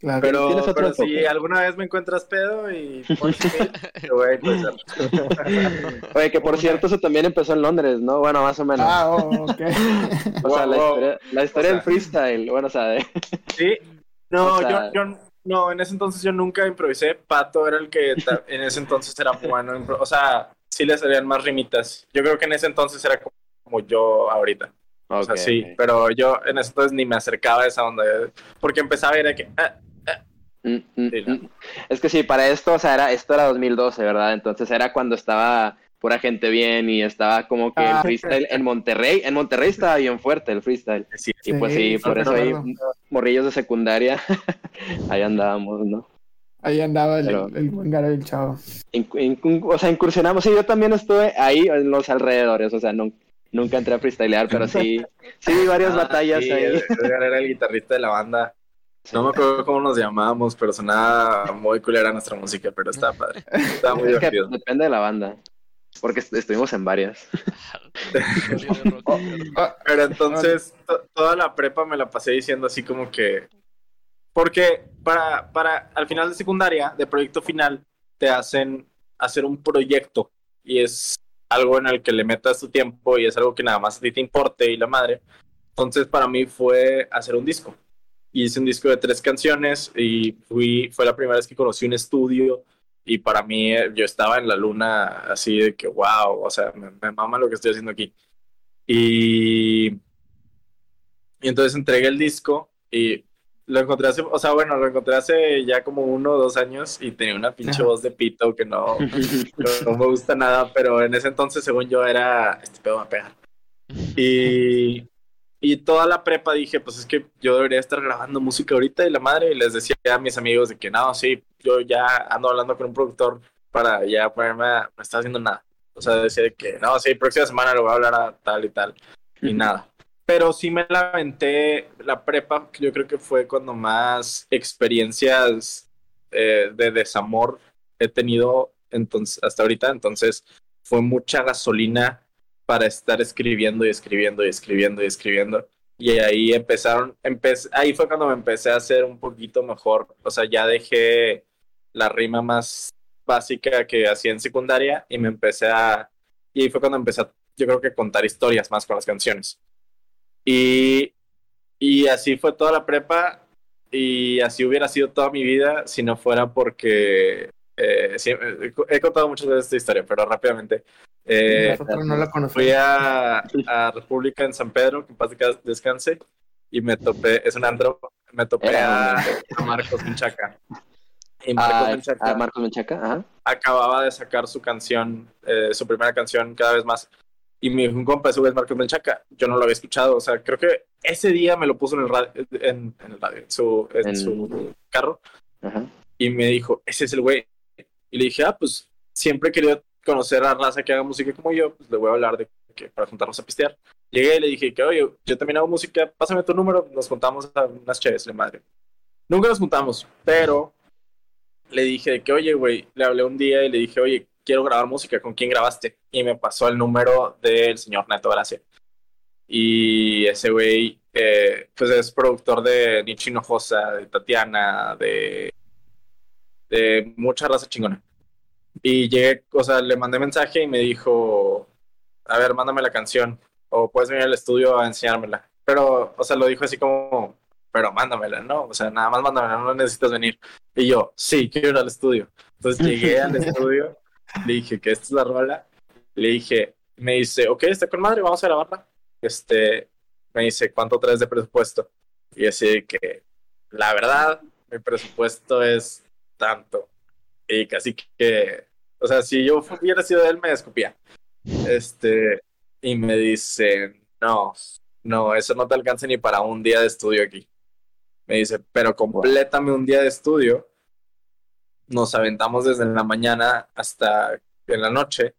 Pero, pero si alguna vez me encuentras pedo y te voy a empezar. Oye, que por cierto, eso también empezó en Londres, ¿no? Bueno, más o menos. Ah, oh, ok. o sea, la historia, la historia del freestyle, bueno, o sea, de... Sí, no, yo, yo, no, en ese entonces yo nunca improvisé. Pato era el que en ese entonces era bueno. O sea, sí le salían más rimitas. Yo creo que en ese entonces era como yo ahorita. o sea, sí, pero yo en ese entonces ni me acercaba a esa onda. Porque empezaba a ir de que, ah, Mm, mm, mm. Es que sí, para esto, o sea, era, esto era 2012, ¿verdad? Entonces era cuando estaba pura gente bien y estaba como que el ah, freestyle en Monterrey, en Monterrey estaba bien fuerte el freestyle. Sí, y pues sí, por eso ahí morrillos de secundaria, ahí andábamos, ¿no? Ahí andaba el, el buen el chavo. o sea, incursionamos, sí, yo también estuve ahí en los alrededores, o sea, no, nunca entré a freestylear, pero sí, sí vi varias ah, batallas ahí. Era el guitarrista de la banda. No me acuerdo cómo nos llamábamos, pero sonaba muy culera nuestra música, pero está padre. Está muy divertido. depende de la banda. Porque estuvimos en varias. pero entonces, toda la prepa me la pasé diciendo así como que. Porque para, para al final de secundaria, de proyecto final, te hacen hacer un proyecto y es algo en el que le metas tu tiempo y es algo que nada más a ti te importe y la madre. Entonces para mí fue hacer un disco. Hice un disco de tres canciones y fui, fue la primera vez que conocí un estudio y para mí eh, yo estaba en la luna así de que wow, o sea, me, me mama lo que estoy haciendo aquí. Y, y entonces entregué el disco y lo encontré hace, o sea, bueno, lo encontré hace ya como uno o dos años y tenía una pinche voz de pito que no, no, no me gusta nada, pero en ese entonces, según yo, era, este pedo va a pegar. Y, y toda la prepa dije, pues es que yo debería estar grabando música ahorita y la madre, y les decía a mis amigos de que no, sí, yo ya ando hablando con un productor para ya ponerme a, no está haciendo nada. O sea, decía de que no, sí, próxima semana lo voy a hablar a tal y tal, y nada. Pero sí me la aventé la prepa, que yo creo que fue cuando más experiencias eh, de desamor he tenido entonces, hasta ahorita. Entonces fue mucha gasolina para estar escribiendo y escribiendo y escribiendo y escribiendo. Y ahí empezaron, empe- ahí fue cuando me empecé a hacer un poquito mejor. O sea, ya dejé la rima más básica que hacía en secundaria y me empecé a... Y ahí fue cuando empecé a, yo creo que contar historias más con las canciones. Y, y así fue toda la prepa y así hubiera sido toda mi vida si no fuera porque... eh, he contado muchas veces esta historia, pero rápidamente. Eh, Nosotros no la fui conocemos. a, a República en San Pedro, que en paz desca- descanse, y me topé, es un antro, me topé a, a Marcos Menchaca. Y Marcos Ah, Menchaca ah, Marcos Menchaca, ajá. acababa de sacar su canción, eh, su primera canción cada vez más. Y me dijo un compa, güey es Marcos Menchaca. Yo no lo había escuchado, o sea, creo que ese día me lo puso en el radio, en, en el radio, en su, en En- su carro, Ajá. y me dijo, ese es el güey. Y le dije, ah, pues siempre he querido conocer a raza que haga música como yo, pues le voy a hablar de que para juntarnos a pistear. Llegué y le dije que, oye, yo también hago música, pásame tu número, nos juntamos a unas chaves, de madre. Nunca nos juntamos, pero le dije que, oye, güey, le hablé un día y le dije, oye, quiero grabar música, ¿con quién grabaste? Y me pasó el número del señor Neto Gracia. Y ese güey, eh, pues es productor de Nicho Hinojosa, de Tatiana, de, de mucha raza chingona. Y llegué, o sea, le mandé mensaje y me dijo, a ver, mándame la canción, o puedes venir al estudio a enseñármela. Pero, o sea, lo dijo así como, pero mándamela, ¿no? O sea, nada más mándamela, no necesitas venir. Y yo, sí, quiero ir al estudio. Entonces llegué al estudio, le dije que esta es la rola, le dije, me dice, ok, está con madre, vamos a grabarla. Este, me dice, ¿cuánto traes de presupuesto? Y así que, la verdad, mi presupuesto es tanto. Y casi que, o sea, si yo hubiera sido él, me escupía. Este, y me dice, no, no, eso no te alcanza ni para un día de estudio aquí. Me dice, pero complétame un día de estudio. Nos aventamos desde la mañana hasta en la noche.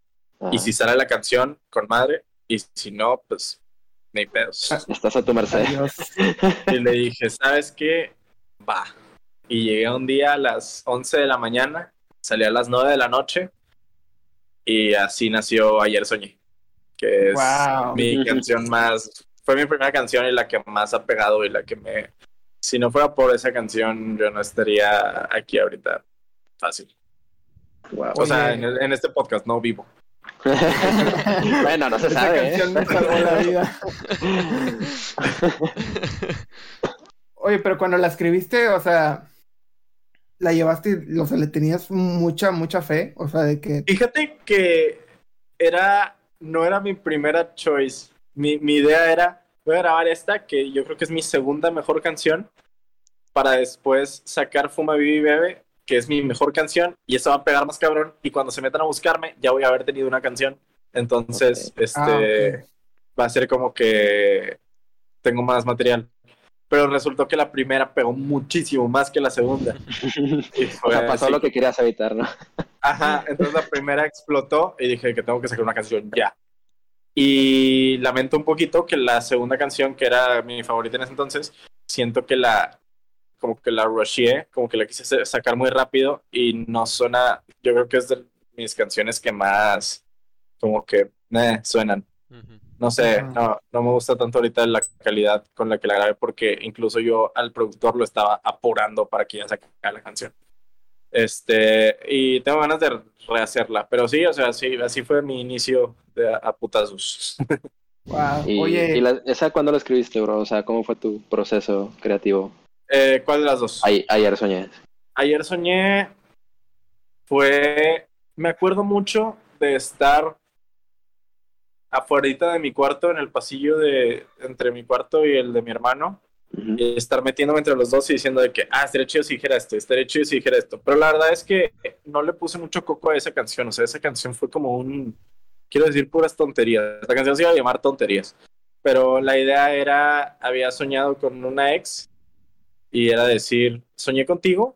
Y si sale la canción, con madre. Y si no, pues, ni pedos. Estás a tu merced. Adiós. Y le dije, ¿sabes qué? Va. Y llegué un día a las 11 de la mañana, salí a las 9 de la noche y así nació Ayer Soñé, que es Wow. mi canción más, fue mi primera canción y la que más ha pegado y la que me, si no fuera por esa canción yo no estaría aquí ahorita fácil. Wow. O sea, en, el- en este podcast no vivo. bueno, no se Esa sabe. ¿eh? canción me salvó la vida. Oye, pero cuando la escribiste, o sea, la llevaste, o sea, le tenías mucha, mucha fe, o sea, de que Fíjate que era, no era mi primera choice. Mi, mi idea era, voy a grabar esta, que yo creo que es mi segunda mejor canción, para después sacar Fuma Vivi Bebe, que es mi mejor canción, y eso va a pegar más cabrón, y cuando se metan a buscarme, ya voy a haber tenido una canción. Entonces, este, Ah, ok. va a ser como que tengo más material. Pero resultó que la primera pegó muchísimo más que la segunda. Y o fue sea, pasó así lo que querías evitar, ¿no? Ajá, entonces la primera explotó y dije que tengo que sacar una canción ya. Y lamento un poquito que la segunda canción, que era mi favorita en ese entonces, siento que la, como que la rusheé, como que la quise sa- sacar muy rápido y no suena, yo creo que es de mis canciones que más, como que, eh, suenan. Ujú. No sé, no, no me gusta tanto ahorita la calidad con la que la grabé porque incluso yo al productor lo estaba apurando para que ya sacara la canción. Este, y tengo ganas de rehacerla. Pero sí, o sea, sí, así fue mi inicio de a, putazos. Wow. ¿Y, Oye, y la- esa cuándo la escribiste, bro? O sea, ¿cómo fue tu proceso creativo? Eh, ¿Cuál de las dos? Ay- ayer soñé. Ayer soñé, fue, me acuerdo mucho de estar afuera de mi cuarto, en el pasillo de entre mi cuarto y el de mi hermano, Ujú. y estar metiéndome entre los dos y diciendo de que, ah, estaría chido si dijera esto, estaría chido si dijera esto. Pero la verdad es que no le puse mucho coco a esa canción, o sea, esa canción fue como un, quiero decir, puras tonterías. La canción se iba a llamar Tonterías, pero la idea era, había soñado con una ex y era decir, soñé contigo,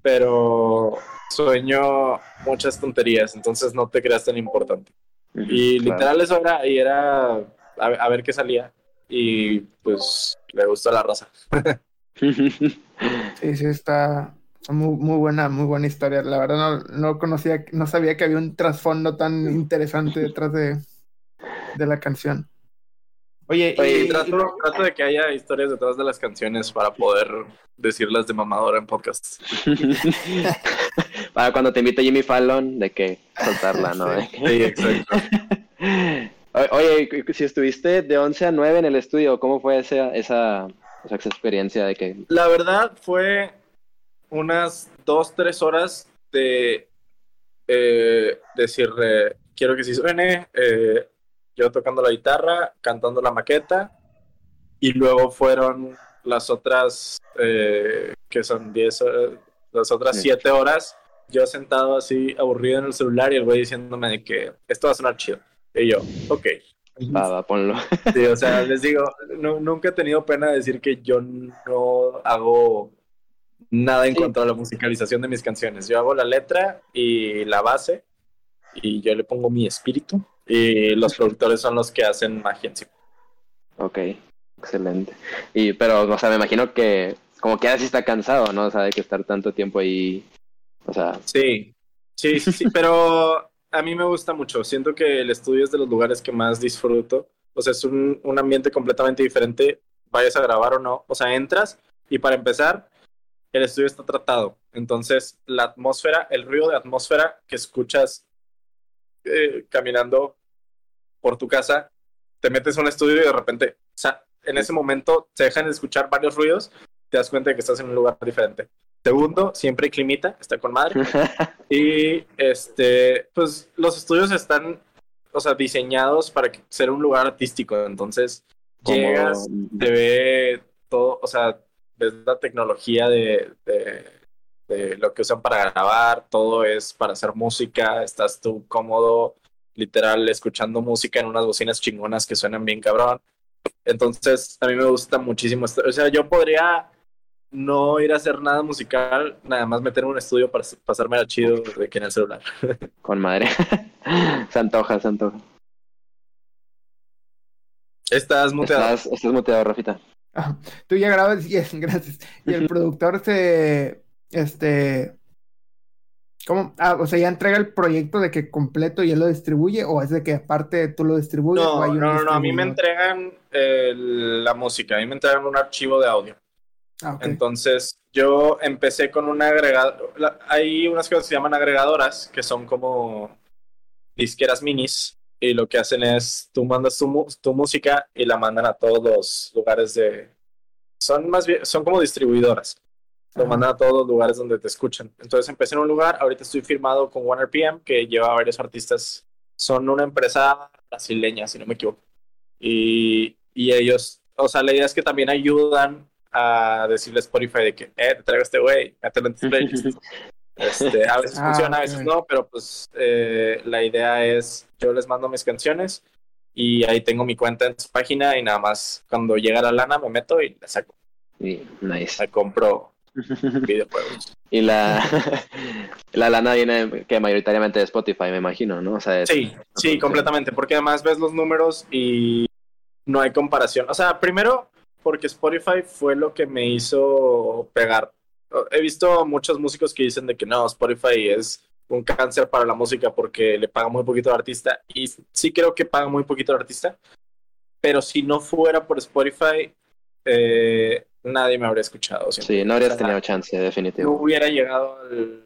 pero sueño muchas tonterías, entonces no te creas tan importante. Y claro. literal eso era, y era a, a ver qué salía. Y pues le gustó la raza. sí, sí, está muy, muy buena, muy buena historia. La verdad no, no conocía, no sabía que había un trasfondo tan interesante detrás de, de la canción. Oye, y, trato, trato de que haya historias detrás de las canciones para poder decirlas de mamadora en podcast. Para cuando te invite Jimmy Fallon, de que soltarla, ¿no? Sí. Sí, exacto. O- Oye, si estuviste de 11 a 9 en el estudio, ¿cómo fue esa, esa, esa experiencia de que... La verdad fue unas dos, tres horas de eh, decir, eh, quiero que sí suene, eh, yo tocando la guitarra, cantando la maqueta, y luego fueron las otras, eh, que son 10, horas, las otras Sí. 7 horas, yo sentado así, aburrido en el celular, y el güey diciéndome de que esto va a sonar chido. Y yo, ok. Va, va, ponlo. Sí, o sea, les digo, nu- nunca he tenido pena de decir que yo no hago nada en Sí. cuanto a la musicalización de mis canciones. Yo hago la letra y la base y yo le pongo mi espíritu y los productores son los que hacen magia encima. Ok, excelente. Y, pero, o sea, me imagino que como que así está cansado, ¿no? O sea, de que estar tanto tiempo ahí, o sea, Sí, sí, sí, sí, pero a mí me gusta mucho. Siento que el estudio es de los lugares que más disfruto. O sea, es un, ambiente completamente diferente, vayas a grabar o no. O sea, entras y para empezar, el estudio está tratado. Entonces, la atmósfera, el ruido de atmósfera que escuchas eh, caminando por tu casa, te metes a un estudio y de repente, o sea, en ese momento se dejan de escuchar varios ruidos, te das cuenta de que estás en un lugar diferente. Segundo, siempre hay climita, está con madre. Y este, pues los estudios están, o sea, diseñados para ser un lugar artístico. Entonces, como- llegas, te ve todo, o sea, ves la tecnología de, de, de lo que usan para grabar, todo es para hacer música, estás tú cómodo, literal, escuchando música en unas bocinas chingonas que suenan bien cabrón. Entonces, a mí me gusta muchísimo esto. O sea, yo podría no ir a hacer nada musical, nada más meter un estudio para pasarme al chido de que en el celular. Con madre. se antoja, se antoja. Estás muteado. Estás, estás muteado, Rafita. ah, tú ya grabas, y gracias. Y el productor se, este, ¿cómo? Ah, o sea, ya entrega el proyecto de que completo y él lo distribuye, o es de que aparte tú lo distribuyes. o No, hay un no, no, no, a mí me entregan eh, la música, a mí me entregan un archivo de audio. Ah, ok. Entonces, yo empecé con un agregador. la- Hay unas cosas que se llaman agregadoras, que son como disqueras minis, y lo que hacen es tú mandas tu, tu música y la mandan a todos los lugares de. Son más bien, son como distribuidoras. Lo mandan a todos los lugares donde te escuchan. Entonces empecé en un lugar, ahorita estoy firmado con OneRPM, que lleva a varios artistas. Son una empresa brasileña, si no me equivoco. Y, y ellos, o sea, la idea es que también ayudan a decirle a Spotify de que, eh, te traigo a este güey, mételo en tus playlists. Este, a veces Ah, funciona, a veces no, pero pues eh, la idea es, yo les mando mis canciones y ahí tengo mi cuenta en su página y nada más cuando llega la lana me meto y la saco, Y, nice. la compro videojuegos. y la, la lana viene que mayoritariamente de Spotify, me imagino, ¿no? O sea, es- Sí, sí, completamente, porque además ves los números y no hay comparación. O sea, primero porque Spotify fue lo que me hizo pegar. He visto muchos músicos que dicen de que no, Spotify es un cáncer para la música porque le paga muy poquito al artista y sí creo que paga muy poquito al artista, pero si no fuera por Spotify, eh, nadie me habría escuchado. siento. Sí, no habrías O sea, tenido chance, no definitivo. hubiera llegado al,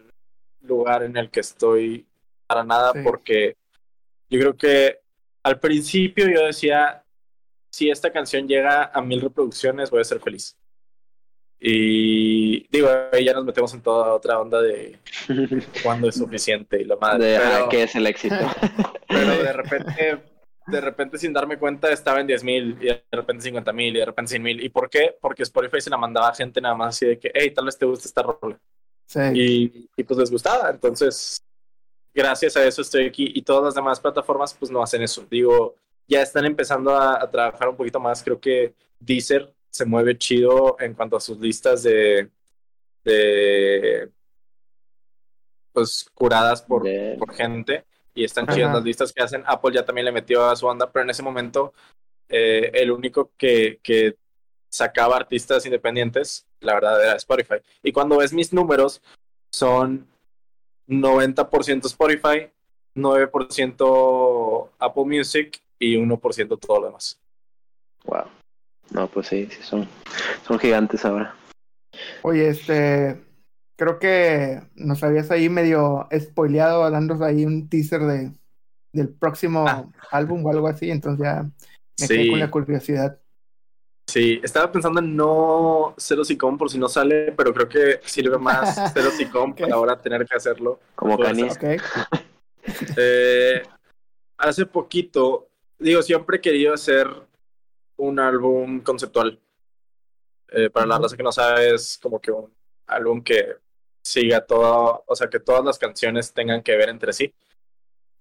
lugar en el que estoy para nada Sí. porque yo creo que al principio yo decía, si esta canción llega a mil reproducciones voy a ser feliz. Y digo, ahí ya nos metemos en toda otra onda de cuándo es suficiente y la madre. De, pero- ¿Qué es el éxito? pero de repente, de repente sin darme cuenta estaba en 10 mil y de repente 50 mil y de repente 100 mil. ¿Y por qué? Porque Spotify se la mandaba a gente nada más así de que, hey, tal vez te gusta esta rola. Sí. Y, y pues les gustaba. Entonces, gracias a eso estoy aquí y todas las demás plataformas pues no hacen eso. Digo, ya están empezando a, a trabajar un poquito más. Creo que Deezer se mueve chido en cuanto a sus listas de, de pues curadas por, por gente y están Ajá. chidas las listas que hacen. Apple ya también le metió a su onda, pero en ese momento eh, el único que, que sacaba artistas independientes, la verdad, era Spotify. Y cuando ves mis números, son 90% Spotify, 9% Apple Music y 1% todo lo demás. Wow. No, pues sí, sí son, son gigantes ahora. Oye, este, creo que nos habías ahí medio spoileado, dándonos ahí un teaser de, del próximo Ah. álbum o algo así, entonces ya me quedé Sí. con la curiosidad. Sí, estaba pensando en no Ceros y Com por si no sale, pero creo que sirve más Ceros y Com Ok. para ahora tener que hacerlo. Como. Ok, Eh, hace poquito, digo, siempre he querido hacer un álbum conceptual. Eh, para la raza que no sabe, es como que un álbum que siga todo, o sea, que todas las canciones tengan que ver entre sí.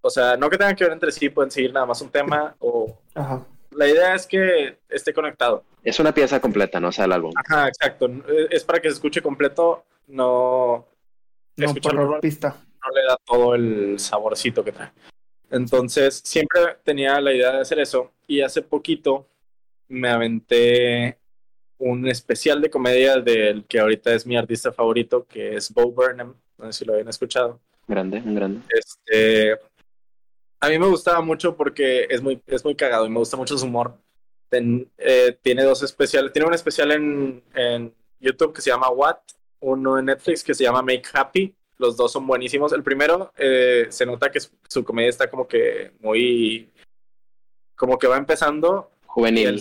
O sea, no que tengan que ver entre sí, pueden seguir nada más un tema o... ajá, La idea es que esté conectado. Es una pieza completa, no o sea el álbum. Ajá, exacto. Es para que se escuche completo, no... no escucharlo por pista. no le da todo el saborcito que trae. Entonces, siempre tenía la idea de hacer eso y hace poquito me aventé un especial de comedia del que ahorita es mi artista favorito, que es Bo Burnham, no sé si lo habían escuchado. Grande, un grande. Este, a mí me gustaba mucho porque es muy, es muy cagado y me gusta mucho su humor. Ten- eh, tiene dos especiales, tiene un especial en, en YouTube que se llama What, uno en Netflix que se llama Make Happy. Los dos son buenísimos. El primero eh, se nota que su, su comedia está como que muy, como que va empezando Juvenil.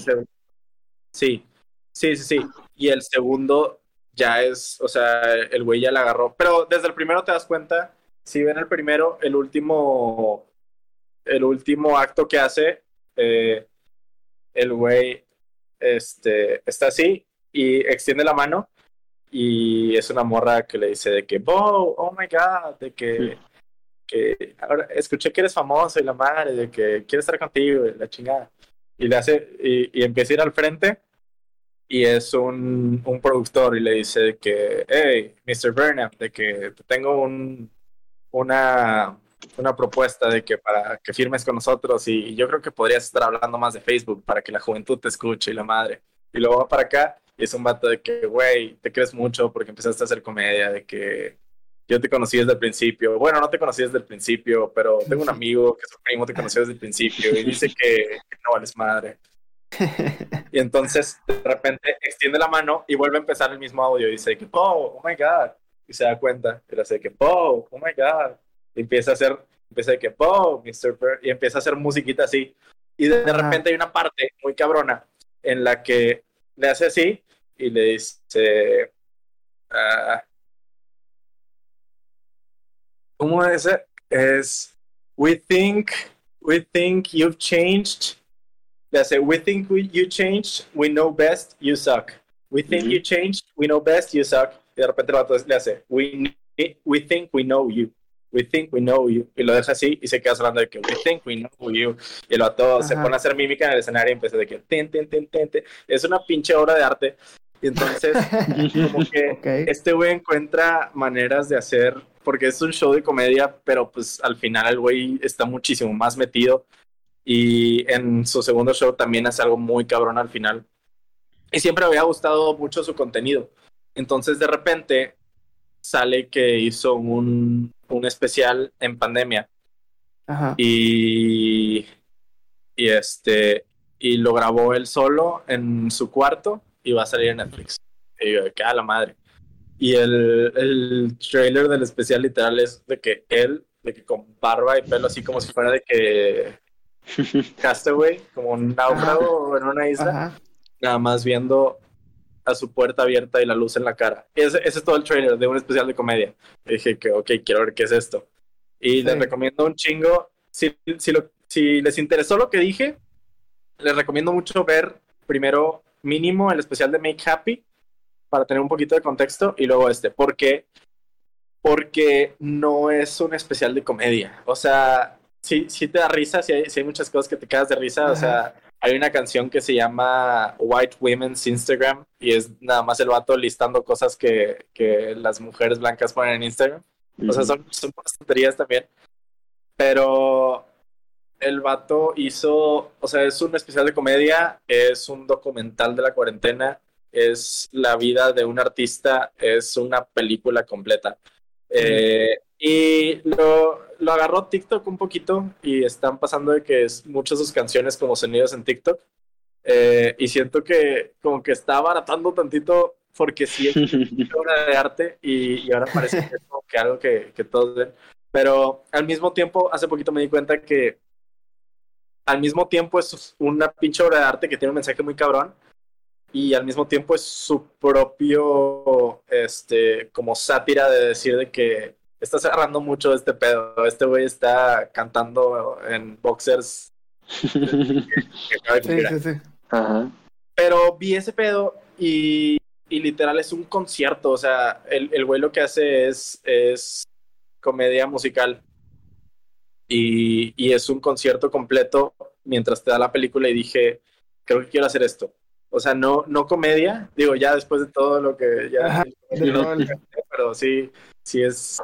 Sí, sí, sí, sí. Y el segundo ya es, o sea, el güey ya la agarró. Pero desde el primero te das cuenta, si ven el primero, el último, el último acto que hace, eh, el güey este, está así y extiende la mano y es una morra que le dice de que, Bo, oh my god, de que, que ahora escuché que eres famoso y la madre, de que quiere estar contigo y la chingada y le hace y, y empieza a ir al frente y es un, un productor y le dice de que hey Mr. Burnham de que te tengo un una una propuesta de que para que firmes con nosotros y yo creo que podrías estar hablando más de Facebook para que la juventud te escuche y la madre y luego va para acá y es un vato de que güey te crees mucho porque empezaste a hacer comedia de que yo te conocí desde el principio. Bueno, no te conocí desde el principio, pero tengo un amigo que su primo te conoció desde el principio y dice que, que no vales madre. Y entonces, de repente, extiende la mano y vuelve a empezar el mismo audio. Y dice que, oh, oh my God. Y se da cuenta. Y le hace que, oh, oh my God. Y empieza a hacer, empieza de que, oh, Mr. Y empieza a hacer musiquita así. Y de, de repente hay una parte muy cabrona en la que le hace así y le dice, ah, ¿cómo es? Es, we think, we think you've changed. Le hace, we think we, you changed, we know best, you suck. We think you changed, we know best, you suck. Y de repente le hace, we, we think we know you. We think we know you. Y lo deja así y se queda hablando de que we think we know you. Y vato se Ajá. pone a hacer mímica en el escenario y empieza de que ten, ten, ten, ten, ten. Es una pinche obra de arte. Y entonces, como que Ok. este güey encuentra maneras de hacer, porque es un show de comedia, pero pues al final el güey está muchísimo más metido. Y en su segundo show también hace algo muy cabrón al final. Y siempre me había gustado mucho su contenido. Entonces de repente sale que hizo un, un especial en pandemia Ajá. y, y este y lo grabó él solo en su cuarto y va a salir en Netflix. Y yo, que a la madre. Y el, el trailer del especial literal es de que él, de que con barba y pelo así como si fuera de que Castaway, como un náufrago en una isla, Ajá. nada más viendo a su puerta abierta y la luz en la cara. Ese, ese es todo el trailer de un especial de comedia. Y dije que, ok, quiero ver qué es esto. Y les Sí. recomiendo un chingo. Si, si, lo- si les interesó lo que dije, les recomiendo mucho ver primero mínimo el especial de Make Happy para tener un poquito de contexto y luego este. ¿Por qué? Porque no es un especial de comedia. O sea, sí, sí te da risa, sí hay, sí hay muchas cosas que te quedas de risa. O sea, hay una canción que se llama White Women's Instagram y es nada más el vato listando cosas que, que las mujeres blancas ponen en Instagram. O sea, son, son tonterías también. Pero el vato hizo, o sea, es un especial de comedia, es un documental de la cuarentena, es la vida de un artista, es una película completa. Eh, y lo, lo agarró TikTok un poquito y están pasando de que es muchas de sus canciones como sonidos en TikTok. Eh, y siento que como que está abaratando tantito porque sí es una obra de arte y, y ahora parece que es como que algo que, que todos ven. Pero al mismo tiempo, hace poquito me di cuenta que al mismo tiempo es una pinche obra de arte que tiene un mensaje muy cabrón y al mismo tiempo es su propio, este, como sátira de decir de que está cerrando mucho este pedo. Este güey está cantando en boxers que Sí, sí, sí. Ajá. pero vi ese pedo y, y literal es un concierto. O sea, el, el güey lo que hace es, es comedia musical. Y, y es un concierto completo mientras te da la película y dije, creo que quiero hacer esto. O sea, no, no comedia, digo, ya después de todo lo que ya... Ajá, Pero sí, sí es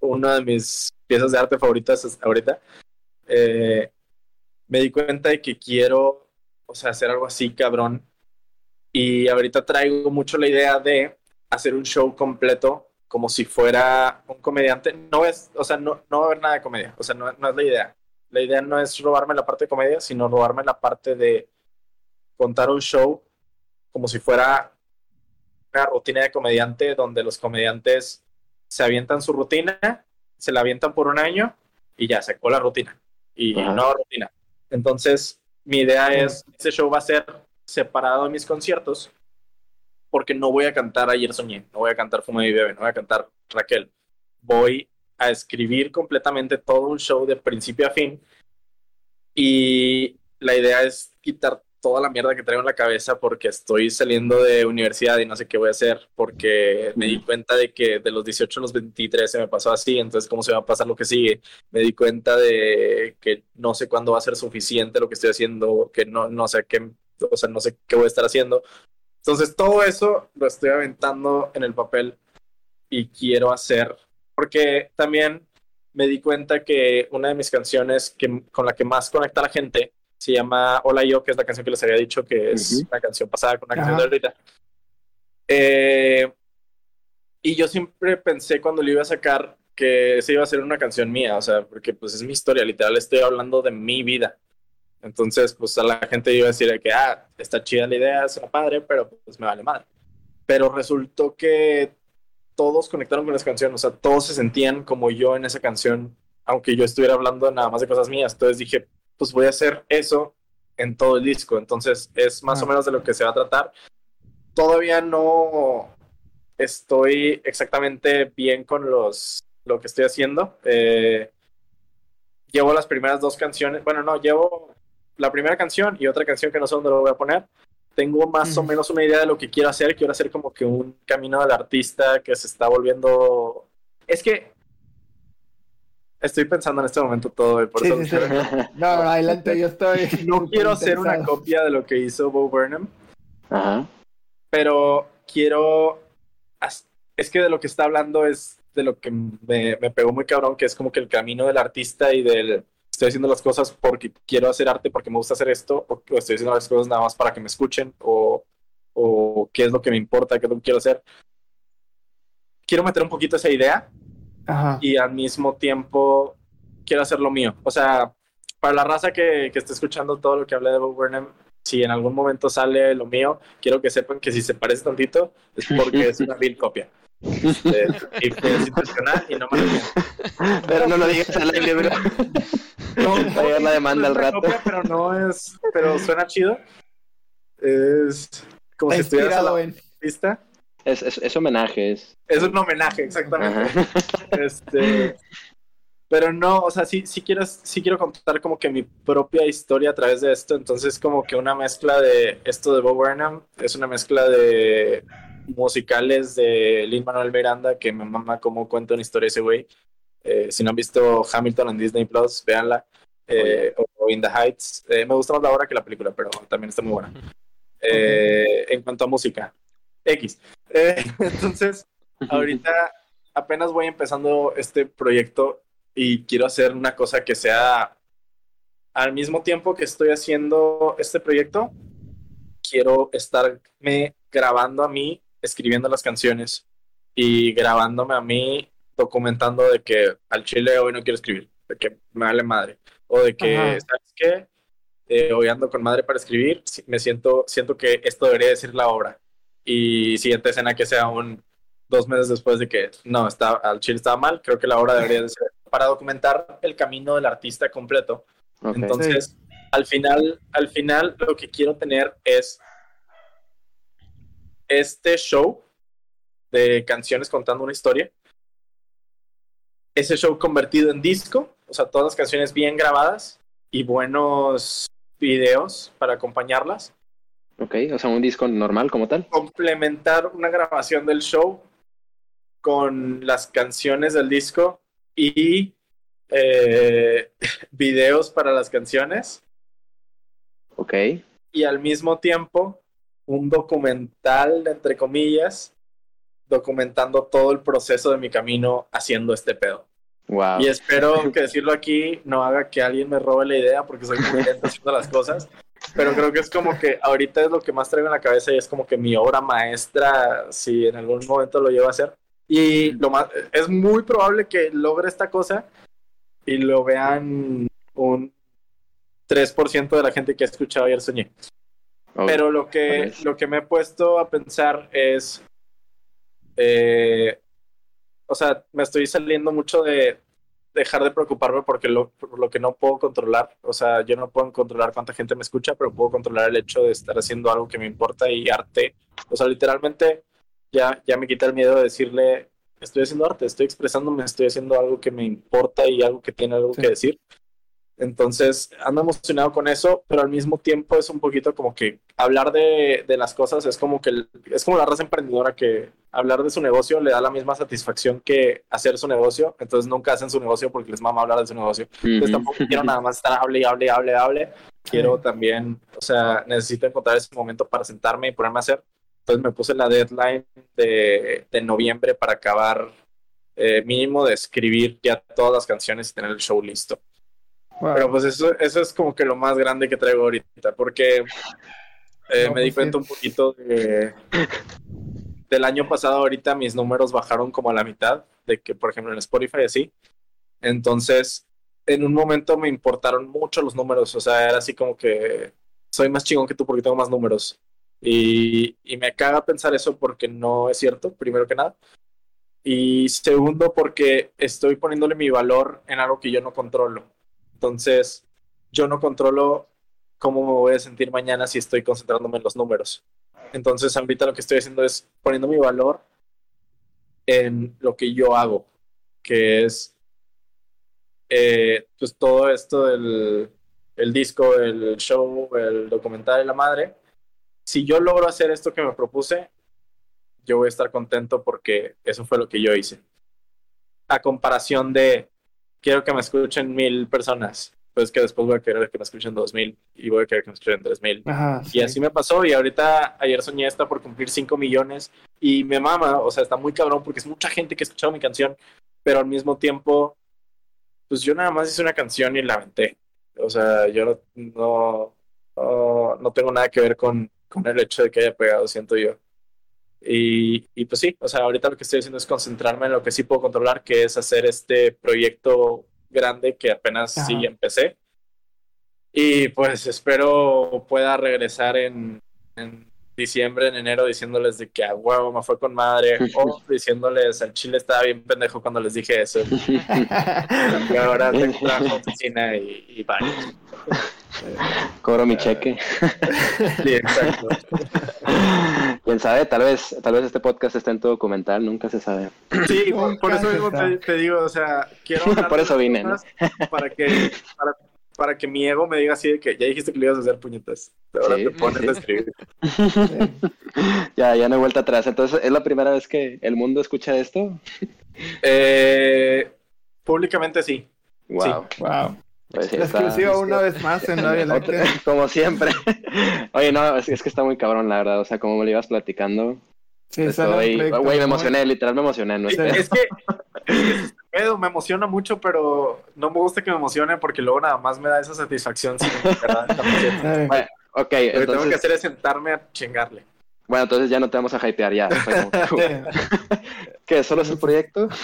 una de mis piezas de arte favoritas ahorita. Eh, me di cuenta de que quiero, o sea, hacer algo así, cabrón. Y ahorita traigo mucho la idea de hacer un show completo como si fuera un comediante. No es, o sea, no, no va a haber nada de comedia. O sea, no, no es la idea. La idea no es robarme la parte de comedia, sino robarme la parte de contar un show como si fuera una rutina de comediante donde los comediantes se avientan su rutina, se la avientan por un año y ya se acabó la rutina. Y Ajá. no rutina. Entonces, mi idea es, ese show va a ser separado de mis conciertos porque no voy a cantar Ayer Soñé, no voy a cantar Fuma y Bebe, no voy a cantar Raquel. Voy a escribir completamente todo un show de principio a fin y la idea es quitar toda la mierda que traigo en la cabeza porque estoy saliendo de universidad y no sé qué voy a hacer porque me di cuenta de que de los 18 a los 23 se me pasó así, entonces cómo se va a pasar lo que sigue. Me di cuenta de que no sé cuándo va a ser suficiente lo que estoy haciendo, que no, no sé qué, o sea, no sé qué voy a estar haciendo. Entonces todo eso lo estoy aventando en el papel y quiero hacer porque también me di cuenta que una de mis canciones que, con la que más conecta a la gente se llama Hola Yo, que es la canción que les había dicho, que es Ujú. una canción pasada con una canción de Ajá. ahorita. Eh, y yo siempre pensé cuando lo iba a sacar que esa iba a ser una canción mía, o sea, porque pues es mi historia, literal estoy hablando de mi vida. Entonces, pues a la gente iba a decir de que, ah, está chida la idea, es una padre, pero pues me vale madre. Pero resultó que todos conectaron con esa canción, o sea, todos se sentían como yo en esa canción, aunque yo estuviera hablando nada más de cosas mías. Entonces dije, pues voy a hacer eso en todo el disco. Entonces es más Ah. o menos de lo que se va a tratar. Todavía no estoy exactamente bien con los lo que estoy haciendo. Eh, llevo las primeras dos canciones, bueno, no, llevo la primera canción y otra canción que no sé dónde lo voy a poner. Tengo más o menos una idea de lo que quiero hacer. Quiero hacer como que un camino del artista que se está volviendo. Es que estoy pensando en este momento todo. y Por Sí, eso sí, sí. No, adelante, yo estoy. no quiero hacer una copia de lo que hizo Bo Burnham, Ajá. pero quiero. Es que de lo que está hablando es de lo que me, me pegó muy cabrón, que es como que el camino del artista y del. Estoy haciendo las cosas porque quiero hacer arte, porque me gusta hacer esto, o o estoy haciendo las cosas nada más para que me escuchen, o, o qué es lo que me importa, qué es lo que quiero hacer. Quiero meter un poquito esa idea, Ajá. y al mismo tiempo quiero hacer lo mío. O sea, para la raza que, que esté escuchando todo lo que hablé de Bob Burnham, si en algún momento sale lo mío, quiero que sepan que si se parece tantito es porque es una vil copia. Este, y fue intencional y no me lo Pero no lo digas al aire, bro. No, Va a llegar la demanda al rato. copia, pero no es, pero suena chido. Es como Está si estuvieras a la en. pista. Es, es, es homenaje, es. Es un homenaje, exactamente. Este, pero no, o sea, sí, sí quiero, sí quiero contar como que mi propia historia a través de esto. Entonces, como que una mezcla de esto de Bob Burnham es una mezcla de musicales de Lin Manuel Miranda que me mama cómo cuenta una historia ese güey. Eh, si no han visto Hamilton en Disney Plus, véanla. Eh, o In the Heights. Eh, me gusta más la obra que la película, pero también está muy buena. Eh, En cuanto a música, X. Eh, entonces, ahorita apenas voy empezando este proyecto y quiero hacer una cosa que sea al mismo tiempo que estoy haciendo este proyecto, quiero estarme grabando a mí, escribiendo las canciones y grabándome a mí, documentando de que al chile hoy no quiero escribir, de que me vale madre, o de que, Ajá. ¿sabes qué? Eh, hoy ando con madre para escribir, me siento, siento que esto debería decir la obra. Y siguiente escena que sea un dos meses después de que no, está, al chile estaba mal, creo que la obra debería de ser para documentar el camino del artista completo. Entonces, al final, al final lo que quiero tener es este show de canciones contando una historia. Ese show convertido en disco, o sea, todas las canciones bien grabadas y buenos videos para acompañarlas. Ok, o sea, un disco normal como tal. Complementar una grabación del show con las canciones del disco y eh, videos para las canciones Ok. y al mismo tiempo un documental, entre comillas, documentando todo el proceso de mi camino haciendo este pedo. Wow. Y espero que decirlo aquí no haga que alguien me robe la idea porque soy muy lento haciendo las cosas. Pero creo que es como que ahorita es lo que más traigo en la cabeza y es como que mi obra maestra, si en algún momento lo llevo a hacer. Y lo más, es muy probable que logre esta cosa y lo vean un 3% de la gente que ha escuchado ayer soñé. Pero lo que, lo que me he puesto a pensar es. eh, o sea, me estoy saliendo mucho de dejar de preocuparme porque lo, por lo que no puedo controlar. O sea, yo no puedo controlar cuánta gente me escucha, pero puedo controlar el hecho de estar haciendo algo que me importa y arte. O sea, literalmente ya, ya me quita el miedo de decirle, estoy haciendo arte, estoy expresándome, estoy haciendo algo que me importa y algo que tiene algo Sí. que decir. Entonces, ando emocionado con eso, pero al mismo tiempo es un poquito como que hablar de, de las cosas es como que es como la raza emprendedora que hablar de su negocio le da la misma satisfacción que hacer su negocio. Entonces, nunca hacen su negocio porque les mama hablar de su negocio. Entonces, tampoco quiero nada más estar hable y hable y hable y hable. Quiero también, o sea, necesito encontrar ese momento para sentarme y ponerme a hacer. Entonces, me puse la deadline de, de noviembre para acabar eh, mínimo de escribir ya todas las canciones y tener el show listo. Wow. Pero pues eso, eso es como que lo más grande que traigo ahorita, porque eh, No, me di pues, cuenta sí. un poquito de, del año pasado, ahorita mis números bajaron como a la mitad, de que por ejemplo en Spotify así. Entonces, en un momento me importaron mucho los números, o sea, era así como que soy más chingón que tú porque tengo más números. Y, y me caga pensar eso porque no es cierto, primero que nada. Y segundo, porque estoy poniéndole mi valor en algo que yo no controlo. Entonces, yo no controlo cómo me voy a sentir mañana si estoy concentrándome en los números. Entonces, ahorita lo que estoy haciendo es poniendo mi valor en lo que yo hago, que es eh, pues todo esto del el disco, el show, el documental y la madre. Si yo logro hacer esto que me propuse, yo voy a estar contento porque eso fue lo que yo hice. A comparación de quiero que me escuchen mil personas, pues que después voy a querer que me escuchen dos mil y voy a querer que me escuchen tres mil. Ajá, Y sí. así me pasó y ahorita ayer soñé esta por cumplir 5 millones y me mama, o sea, está muy cabrón porque es mucha gente que ha escuchado mi canción, pero al mismo tiempo, pues yo nada más hice una canción y la aventé. O sea, yo no, no, no, no tengo nada que ver con, con el hecho de que haya pegado, siento yo. Y, y pues sí, o sea, ahorita lo que estoy haciendo es concentrarme en lo que sí puedo controlar, que es hacer este proyecto grande que apenas Ajá. sí empecé. Y pues espero pueda regresar en, en diciembre, en enero, diciéndoles de que a huevo me fue con madre, o diciéndoles al chile estaba bien pendejo cuando les dije eso. y ahora tengo trabajo oficina y, y bye. Cobro mi cheque. Sí, exacto. Quién sabe, tal vez, tal vez este podcast esté en tu documental, nunca se sabe. Sí, por, eso mismo te, te digo, o sea, quiero Por eso vine, Para que, para, para que mi ego me diga así de que ya dijiste que le ibas a hacer puñetas. Ahora Sí, te pones sí. a escribir. ya, ya no hay vuelta atrás. Entonces, ¿es la primera vez que el mundo escucha esto? Eh, públicamente sí. Wow. Wow. Pues La está- exclusiva una vez más en la Vía Láctea. Como siempre. Oye, no, es, es que está muy cabrón, la verdad. O sea, como me lo ibas platicando. Sí, Güey, me emocioné, literal me emocioné. No. Es que es que pedo, me emociona mucho, pero no me gusta que me emocione porque luego nada más me da esa satisfacción sin Bueno, ok, Lo que tengo que hacer es sentarme a chingarle. bueno, entonces ya no te vamos a hypear ya. ¿Qué? ¿Solo es un proyecto?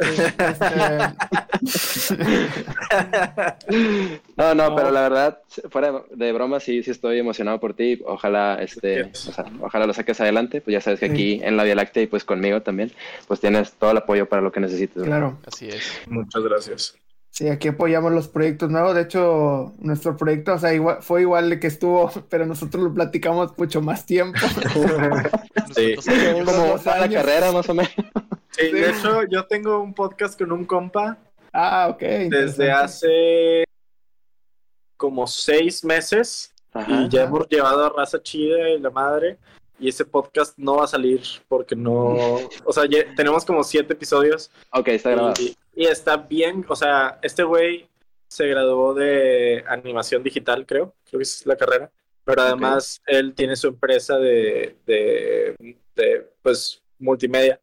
este, No, no, pero la verdad, fuera de broma, sí, sí estoy emocionado por ti. Ojalá, este, o sea, ojalá lo saques adelante. Pues ya sabes que aquí en la Vía Láctea y pues conmigo también, pues tienes todo el apoyo para lo que necesites. claro. Así es. Muchas gracias. Sí, aquí apoyamos los proyectos nuevos. De hecho, nuestro proyecto, o sea, igual- fue igual de que estuvo, pero nosotros lo platicamos mucho más tiempo. Sí. Como la carrera, más o menos. Sí, de hecho, yo tengo un podcast con un compa Ah, ok. desde hace como seis meses Ajá. y ya hemos llevado a raza chida y la madre. Y ese podcast no va a salir porque no. O sea, ya tenemos como siete episodios Ok, está grabado. y, y está bien. O sea, este güey se graduó de animación digital, creo. Creo que esa es la carrera. Pero además él tiene su empresa de, de, de, pues, multimedia.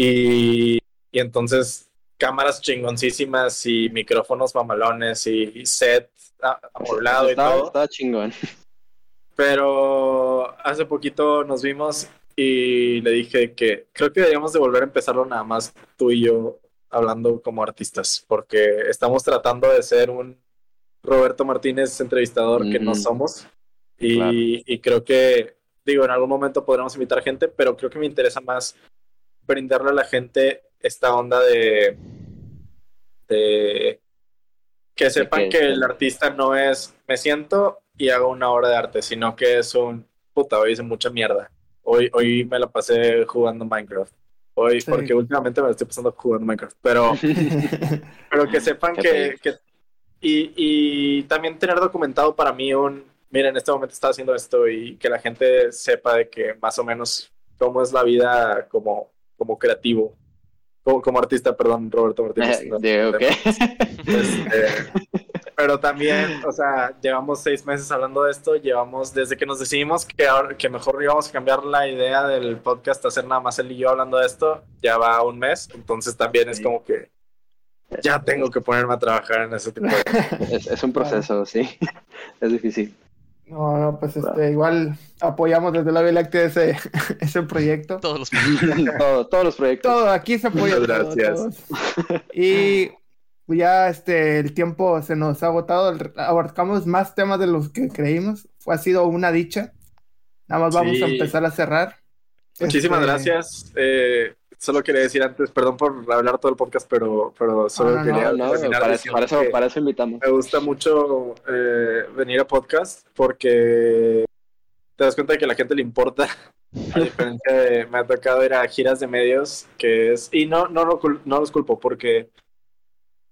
Y, y entonces cámaras chingoncísimas y micrófonos mamalones y, y set amueblado y todo. estaba chingón. Pero hace poquito nos vimos y le dije que creo que deberíamos de volver a empezarlo nada más tú y yo hablando como artistas, porque estamos tratando de ser un Roberto Martínez entrevistador que no somos. Y, Claro. y creo que, digo, en algún momento podremos invitar gente, pero creo que me interesa más brindarle a la gente esta onda de, de que sepan que- que el artista no es me siento y hago una obra de arte, sino que es un puta, hoy hice mucha mierda. Hoy, hoy me la pasé jugando Minecraft. Hoy, Sí. porque últimamente me la estoy pasando jugando Minecraft, pero, pero que sepan que, que- y, y también tener documentado para mí un, mira, en este momento está haciendo esto y que la gente sepa de que más o menos cómo es la vida como, como creativo, como, como artista, perdón, Roberto Martínez. Eh. Este, pero también, o sea, llevamos seis meses hablando de esto, llevamos desde que nos decidimos que, ahora, que mejor íbamos a cambiar la idea del podcast a hacer nada más él y yo hablando de esto, ya va un mes, entonces también es como que ya tengo que ponerme a trabajar en ese tipo de cosas. Es, es un proceso, sí. Es difícil. No, no, pues este, igual apoyamos desde la Vía Láctea ese, ese proyecto. Todos los Todo- todos los proyectos. Todo, aquí se apoya Muchas gracias. Y ya este, el tiempo se nos ha agotado, abarcamos más temas de los que creímos. Fue, ha sido una dicha. Nada más vamos Sí. a empezar a cerrar. Muchísimas Este, gracias. Eh, solo quería decir antes, perdón por hablar todo el podcast, pero, pero solo No, no, quería No, no, terminar para, eso, diciendo para, eso, que- para eso invitamos. me gusta mucho eh, venir a podcast porque te das cuenta de que a la gente le importa. A diferencia de, me ha tocado ir a giras de medios, que es, y no, no, cul- no los culpo porque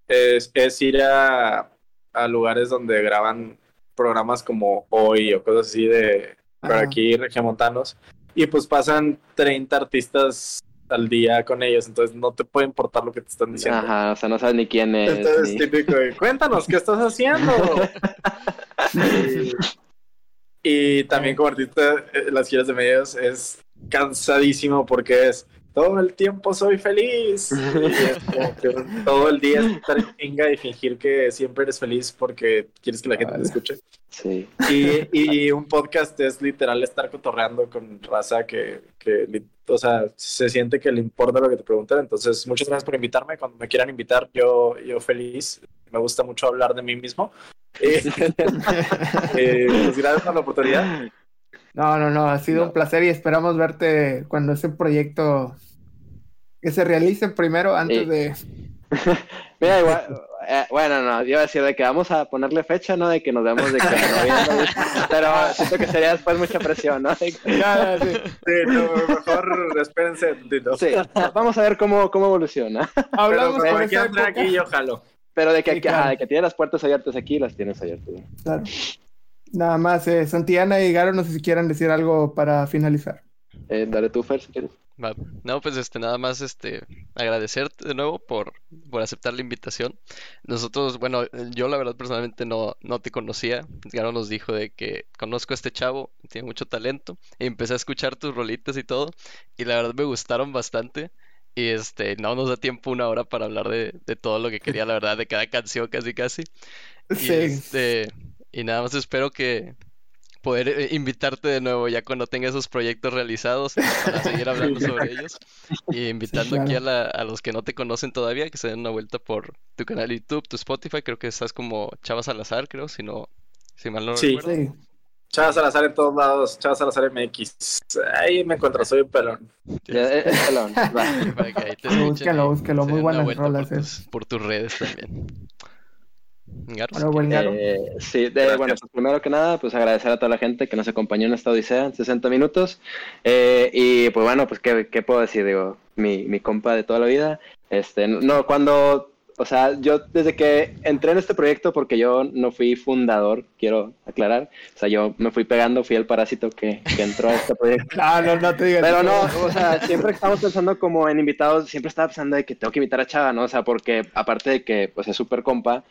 es, es ir a, a lugares donde graban programas como hoy o cosas así de por aquí regiomontanos y pues pasan 30 artistas al día con ellos, entonces no te puede importar lo que te están diciendo. Ajá, o sea, no sabes ni quién es. Entonces, ni- típico de, cuéntanos, ¿qué estás haciendo? y, y también como artista, eh, las giras de medios es cansadísimo porque es todo el tiempo soy feliz. Y es como que todo el día estar en chinga y fingir que siempre eres feliz porque quieres que la gente te escuche. Sí. Y, y un podcast es literal estar cotorreando con raza que, que, o sea, se siente que le importa lo que te preguntan. Entonces, muchas gracias por invitarme. Cuando me quieran invitar, yo, yo feliz. Me gusta mucho hablar de mí mismo. Eh, eh, pues gracias por la oportunidad. No, no, no, ha sido un placer y esperamos verte cuando ese proyecto que se realice primero antes de... Mira, igual, eh, bueno, no, iba a decir de que vamos a ponerle fecha, ¿no? De que nos vemos de que no, pero siento que sería después mucha presión, ¿no? sí. mejor espérense. Sí, vamos a ver cómo, cómo evoluciona. Hablamos pero, pero aquí y yo jalo. Pero de que, sí, claro. de que tiene las puertas abiertas aquí, las tienes abiertas. Claro. Nada más, eh, Santiana y Garo, no sé si quieran decir algo para finalizar. Eh, dale tú, Fer, si quieres. No, pues este, nada más este, agradecerte de nuevo por, por aceptar la invitación. Nosotros, bueno, yo la verdad personalmente no, no te conocía. Garo nos dijo de que conozco a este chavo, tiene mucho talento. Y empecé a escuchar tus rolitas y todo. Y la verdad me gustaron bastante. Y este, no nos da tiempo una hora para hablar de, de todo lo que quería, la verdad, de cada canción casi casi. Sí. Y, este, y nada más espero que poder eh, invitarte de nuevo ya cuando tenga esos proyectos realizados para seguir hablando sobre ellos. Y invitando Sí, aquí a, claro. la- a los que no te conocen todavía, que se den una vuelta por tu canal YouTube, tu Spotify, creo que estás como Chava Salazar, creo, si no, si mal no Sí. recuerdo. Sí. Chava Salazar en todos lados, Chava Salazar MX. Ahí me encuentro, soy un pelón. Eh, pelón. Para que ahí te búsquelo, se muy buenas vuelta rolas, por eh. tus, por tus redes también. Bueno, buen. Eh, sí, de- bueno, pues primero que nada, pues agradecer a toda la gente que nos acompañó en esta odisea en 60 minutos. Eh, y pues bueno, pues ¿qué, qué puedo decir, digo, mi, mi compa de toda la vida. Este, no, cuando, o sea, yo desde que entré en este proyecto, porque yo no fui fundador, quiero aclarar, o sea, yo me fui pegando, fui el parásito que, que entró a este proyecto. No, no, no te digas. Pero no, o sea, siempre que estamos pensando como en invitados, siempre estaba pensando de que tengo que invitar a Chava, ¿no? O sea, porque aparte de que pues es súper compa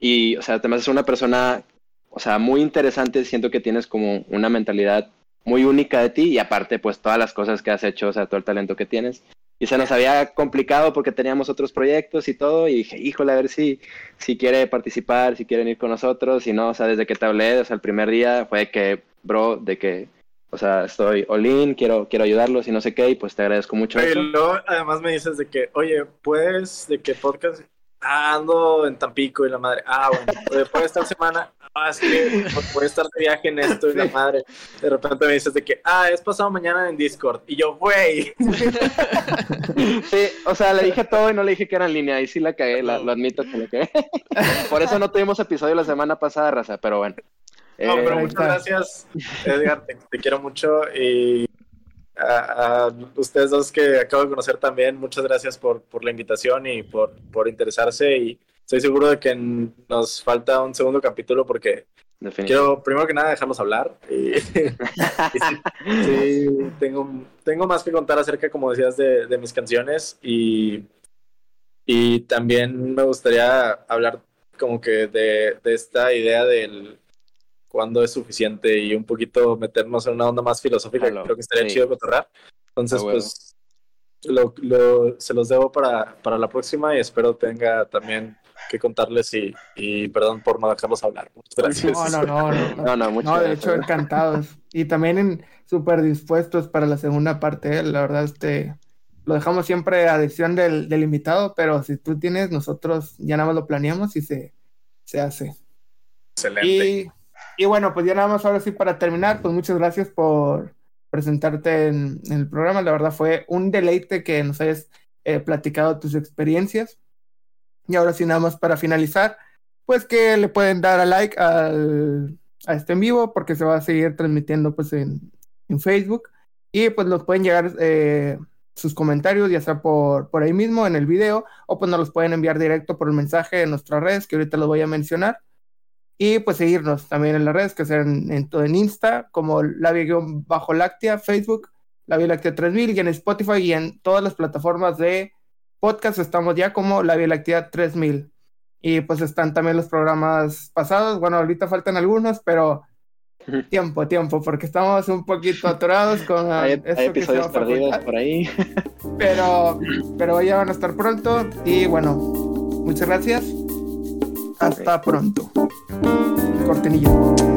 y, o sea, además es una persona, o sea, muy interesante, siento que tienes como una mentalidad muy única de ti y aparte pues todas las cosas que has hecho, o sea, todo el talento que tienes. Y se nos había complicado porque teníamos otros proyectos y todo y dije, híjole, a ver si, si quiere participar, si quieren ir con nosotros, si no, o sea, desde que te hablé, o sea, el primer día fue que, bro, de que o sea, estoy all in, quiero, quiero ayudarlos y no sé qué, y pues te agradezco mucho Oye, eso. luego además me dices de que, oye, ¿puedes de que podcast? Ah, ando en Tampico y la madre. Ah, bueno, oye, ¿puedes esta semana? Ah, es que voy a estar de viaje en esto y la madre. De repente me dices de que, ah, es pasado mañana en Discord. Y yo, güey. Sí, o sea, le dije todo y no le dije que era en línea, y sí la cagué, la- lo admito que la cagué. Por eso no tuvimos episodio la semana pasada, raza, pero bueno. No, Eh, pero ahí muchas gracias, Edgar. Te, te quiero mucho. Y a, a ustedes dos que acabo de conocer también, muchas gracias por, por la invitación y por, por interesarse. Y estoy seguro de que nos falta un segundo capítulo porque quiero, primero que nada, dejarlos hablar. Y, y sí, sí, tengo, tengo más que contar acerca, como decías, de, de mis canciones. Y, y también me gustaría hablar como que de, de esta idea del cuándo es suficiente y un poquito meternos en una onda más filosófica que creo que estaría sí. chido cotorrar. Entonces, Ah, pues, lo, lo- se los debo para, para la próxima y espero tenga también que contarles y, y perdón por no dejarlos hablar. Muchas gracias. No, no, no, no. No, no, muchas No, de gracias. hecho, encantados. Y también en- súper dispuestos para la segunda parte. ¿eh? La verdad, este, lo dejamos siempre a decisión del, del invitado, pero si tú tienes, nosotros ya nada más lo planeamos y se, se hace. Excelente. Y, y bueno, pues ya nada más ahora sí para terminar, pues muchas gracias por presentarte en, en el programa. La verdad fue un deleite que nos hayas eh, platicado tus experiencias. Y ahora sí, nada más para finalizar, pues que le pueden dar a like al, a este en vivo porque se va a seguir transmitiendo pues en, en Facebook. Y pues nos pueden llegar eh, sus comentarios, ya sea por, por ahí mismo en el video, o pues nos los pueden enviar directo por el mensaje de nuestras redes, que ahorita los voy a mencionar. Y pues seguirnos también en las redes, que sean en, todo en Insta, como bajo láctea Facebook, la Vía Láctea 3000, y en Spotify y en todas las plataformas de podcast estamos ya como la Vía Láctea 3000. Y pues están también los programas pasados. Bueno, ahorita faltan algunos, pero tiempo, tiempo, porque estamos un poquito atorados con Hay, esto hay episodios perdidos por ahí. Pero, pero ya van a estar pronto. Y bueno, muchas gracias. Hasta pronto. Cortinilla.